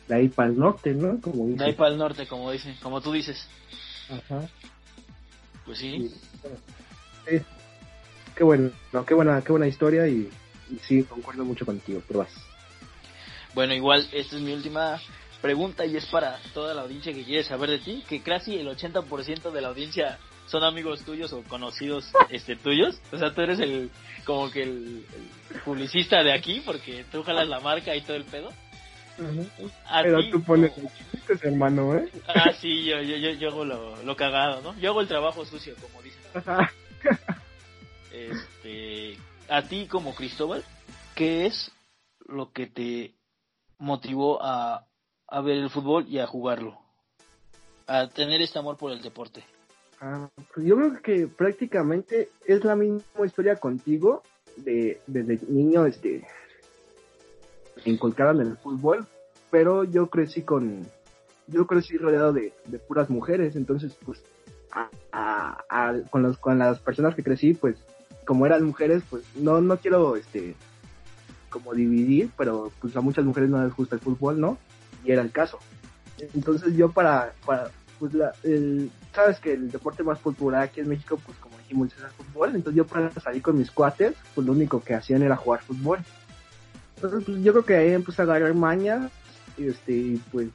de ahí para el norte, ¿no? Como de ahí para el norte como dicen como tú dices Ajá. pues sí sí. Qué bueno, no, qué buena, qué buena historia y, y sí, concuerdo mucho contigo, pero vas. Bueno, igual, esta es mi última pregunta y es para toda la audiencia que quiere saber de ti, que casi el 80% de la audiencia son amigos tuyos o conocidos este tuyos. O sea, tú eres el como que el, el publicista de aquí porque tú jalas la marca y todo el pedo. Pero ti, tú pones chistes, hermano, ¿eh? Ah, sí, yo, yo, yo, yo hago lo, lo cagado, ¿no? Yo hago el trabajo sucio, como dicen. Ajá. Este, a ti como Cristóbal, ¿qué es lo que te motivó a, a ver el fútbol y a jugarlo? A tener este amor por el deporte. Ah, pues yo creo que prácticamente es la misma historia contigo de desde niño este me inculcaron en el fútbol pero yo crecí con yo crecí rodeado de, de puras mujeres entonces pues a- con los con las personas que crecí pues como eran mujeres pues no no quiero este como dividir pero pues a muchas mujeres no les gusta el fútbol no y era el caso entonces yo para para pues la, el, sabes que el deporte más popular aquí en México, pues como dijimos, es el fútbol. Entonces yo para salir con mis cuates, pues lo único que hacían era jugar fútbol. Entonces pues yo creo que ahí empecé a agarrar maña, y este, y pues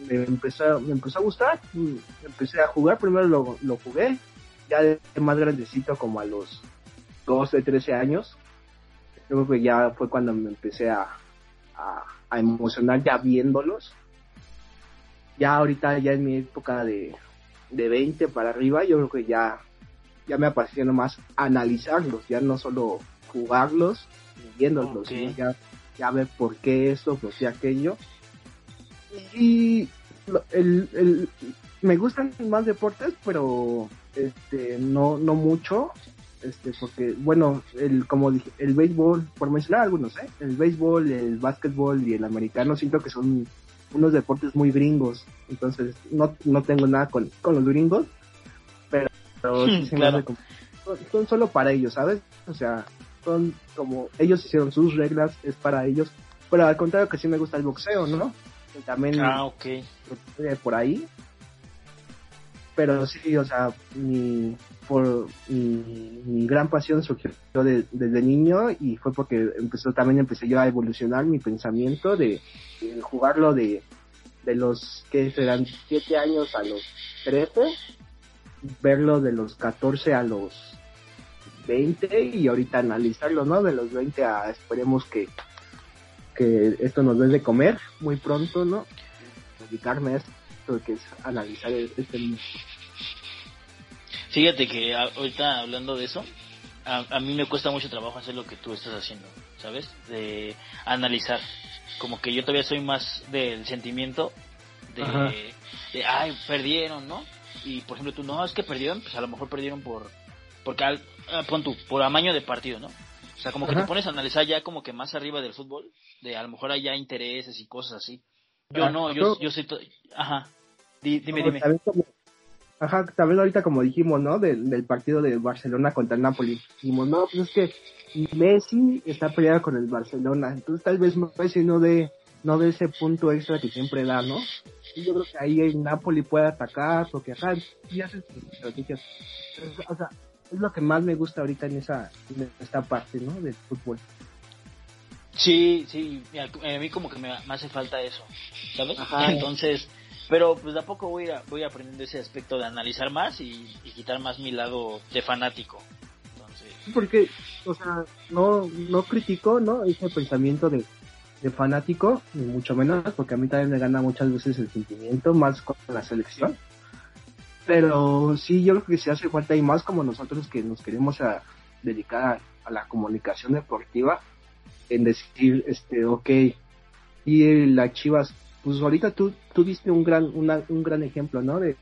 me empezó, me empezó a gustar. Empecé a jugar, primero lo, lo jugué, ya de más grandecito como a los 12, 13 años. Yo creo que ya fue cuando me empecé a, a, a emocionar ya viéndolos ya ahorita ya en mi época de, de 20 para arriba, yo creo que ya, ya me apasiona más analizarlos, ya no solo jugarlos viéndolos, sino ya, ya ver por qué esto, por qué aquello. Y el, el, me gustan más deportes, pero este no no mucho, este porque bueno, el como dije, el béisbol, por mencionar algunos, ¿eh? El béisbol, el básquetbol y el americano siento que son unos deportes muy gringos, entonces no, no tengo nada con, con los gringos, pero, pero sí me hace como- son solo para ellos, ¿sabes? O sea, son como ellos hicieron sus reglas, es para ellos, pero al contrario que sí me gusta el boxeo, ¿no? Que también Ah, ok. eh, por ahí. Pero sí, o sea, mi, por, mi, mi gran pasión surgió de- desde niño y fue porque empezó también empecé yo a evolucionar mi pensamiento de, de jugarlo de, de los que serán 7 años a los 13, verlo de los 14 a los 20 y ahorita analizarlo, ¿no? De los 20 a esperemos que, que esto nos dé de comer muy pronto, ¿no? dedicarme a esto que es analizar este Fíjate que ahorita hablando de eso, a, a mí me cuesta mucho trabajo hacer lo que tú estás haciendo, ¿sabes? De analizar. Como que yo todavía soy más del sentimiento de, de, ay, perdieron, ¿no? Y por ejemplo tú, no, es que perdieron, pues a lo mejor perdieron por, porque al, ah, pon tú, por amaño de partido, ¿no? O sea, como que Ajá. te pones a analizar ya como que más arriba del fútbol, de a lo mejor hay ya intereses y cosas así. Yo Ah, no, yo, yo- soy, ajá, Di- dime, dime. también como- ajá, también ahorita como dijimos, ¿no? Del, del partido de Barcelona contra el Napoli. Dijimos, no, pues es que Messi está peleado con el Barcelona. Entonces tal vez Messi no de no de ese punto extra que siempre da, ¿no? Y yo creo que ahí el Napoli puede atacar, porque acá y hace sus estrategias. Entonces, O sea, es lo que más me gusta ahorita en esa en esta parte, ¿no? Del fútbol. Sí, sí, a mí como que me, hace falta eso, ¿sabes? Ajá. Entonces, pero pues de a poco voy a, voy aprendiendo ese aspecto de analizar más y, y quitar más mi lado de fanático. Entonces, porque, o sea, no, no critico, ¿no? Ese pensamiento de, de fanático, ni mucho menos, porque a mí también me gana muchas veces el sentimiento, más con la selección. Pero sí, yo creo que se hace falta y más como nosotros que nos queremos dedicar a, la comunicación deportiva, en decir, este, ok, y las Chivas, pues ahorita tú, tú diste un gran, una- un gran ejemplo, ¿no? De,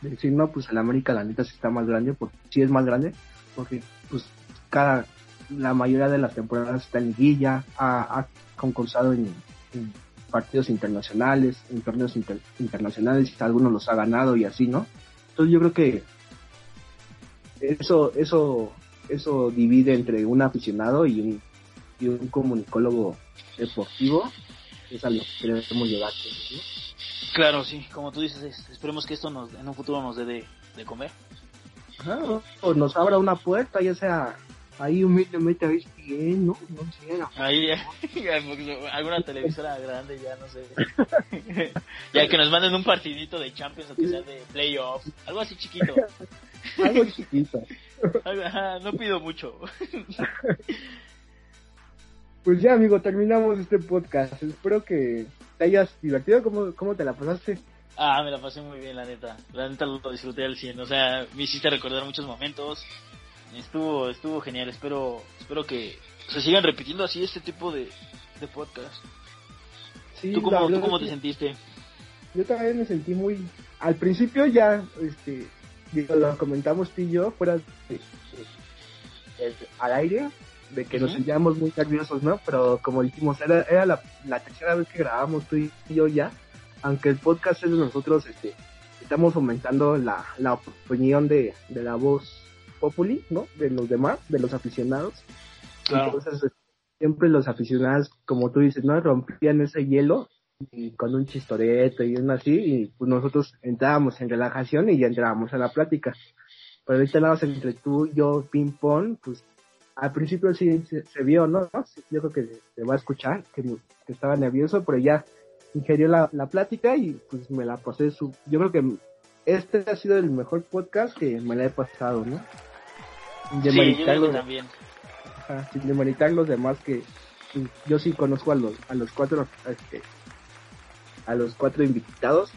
de decir, no, pues el América la neta sí está más grande, porque sí es más grande, porque pues cada la mayoría de las temporadas está en liguilla, ha, ha concursado en, partidos internacionales, en torneos inter- internacionales, algunos los ha ganado y así, ¿no? Entonces yo creo que eso, eso, eso divide entre un aficionado y un, y un comunicólogo deportivo, es a lo que queremos llegar. ¿no? claro, sí, como tú dices, es- esperemos que esto nos, en un futuro nos dé de, de comer. Ajá, o nos abra una puerta, ya sea ahí humildemente a bien, ¿no? No sé, Ahí, alguna televisora grande, ya no sé. ya que nos manden un partidito de Champions o que sea de playoffs, algo así chiquito. algo chiquito. Ajá, no pido mucho. Pues ya, amigo, terminamos este podcast. Espero que te hayas divertido. ¿Cómo, cómo te la pasaste? Ah, me la pasé muy bien, la neta. La neta lo disfruté al 100. O sea, me hiciste recordar muchos momentos. Estuvo estuvo genial. Espero espero que se sigan repitiendo así este tipo de, de podcast. Sí, ¿Tú cómo, tú cómo te sentiste? Yo también me sentí muy... Al principio ya, este, digo, lo comentamos tú y yo fuera de- de- de- al aire, de que nos sentíamos muy nerviosos, ¿no? Pero como dijimos, era, era la, la tercera vez que grabamos tú y yo ya, aunque el podcast es de nosotros, este, estamos fomentando la, la opinión de, de la voz populi, ¿no? De los demás, de los aficionados. Claro. Entonces, siempre los aficionados, como tú dices, ¿no? Rompían ese hielo y con un chistoreto y un así, y pues nosotros entrábamos en relajación y ya entrábamos a la plática. Pero ahorita nada más entre tú, yo, ping pong, pues al principio sí se, se vio, ¿no? Sí, Yo creo que se va a escuchar, que, que estaba nervioso, pero ya ingerió la, la plática y pues me la pasé su... Yo creo que este ha sido el mejor podcast que me la he pasado, ¿no? Creo que los- también. Ajá, sin demeritar los demás que pues, yo sí conozco a los a los cuatro este, a los cuatro invitados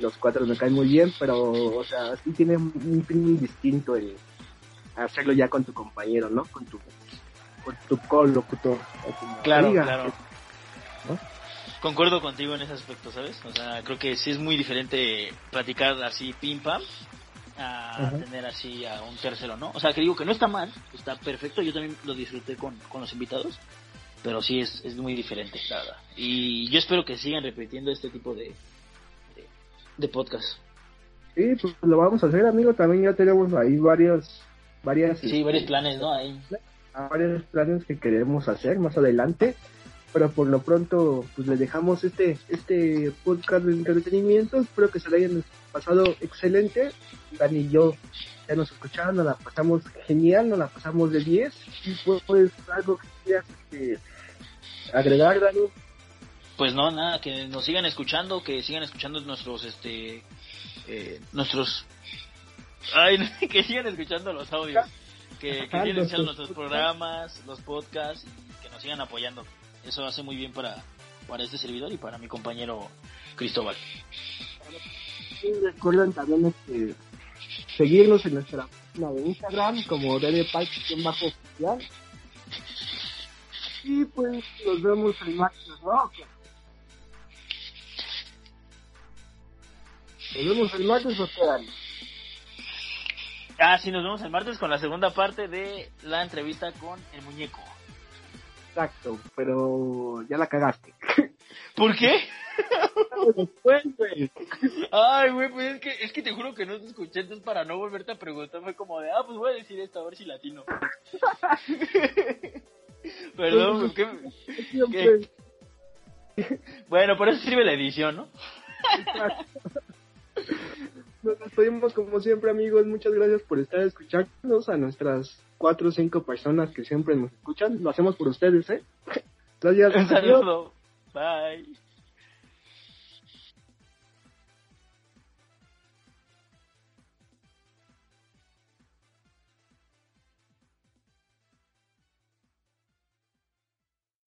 los cuatro me caen muy bien pero o sea sí tiene un feeling distinto el hacerlo ya con tu compañero no con tu con tu colocutor Claro, claro. concuerdo contigo en ese aspecto, ¿sabes? O sea, creo que sí es muy diferente platicar así pim pam a tener así a un tercero, ¿no? O sea, que digo que no está mal, está perfecto, yo también lo disfruté con, con los invitados, pero sí es, es muy diferente, la verdad. Y yo espero que sigan repitiendo este tipo de, de, de podcast. Sí, pues lo vamos a hacer, amigo. También ya tenemos ahí varios, varias, Sí, varios planes, ¿no? Ahí. varios planes que queremos hacer más adelante. Pero por lo pronto, pues le dejamos este, este podcast de entretenimiento. Espero que se le hayan pasado excelente. Dani y yo ya nos escucharon, nos la pasamos genial, nos la pasamos de 10. Y pues, pues, algo que quieras este, agregar, Dani. Pues no, nada, que nos sigan escuchando, que sigan escuchando nuestros, este, eh, nuestros, ay, que sigan escuchando los audios, que, que sigan escuchando nuestros programas, los podcasts y que nos sigan apoyando. Eso hace muy bien para, para este servidor y para mi compañero Cristóbal. Recuerden también este, seguirnos en nuestra página de Instagram como bajo oficial. Y pues nos vemos el martes, ¿no? Nos vemos el martes o qué? Ah, sí, nos vemos el martes con la segunda parte de la entrevista con el muñeco. Exacto, pero ya la cagaste. ¿Por qué? Ay, güey, pues es que, es que te juro que no te escuché, entonces para no volverte a preguntar fue como de, ah, pues voy a decir esto, a ver si latino. Perdón, ¿qué? Siempre. Bueno, por eso sirve la edición, ¿no? Nos despedimos como siempre amigos, muchas gracias por estar escuchándonos a nuestras cuatro o cinco personas que siempre nos escuchan, lo hacemos por ustedes, ¿eh? Gracias. Un saludo. Bye.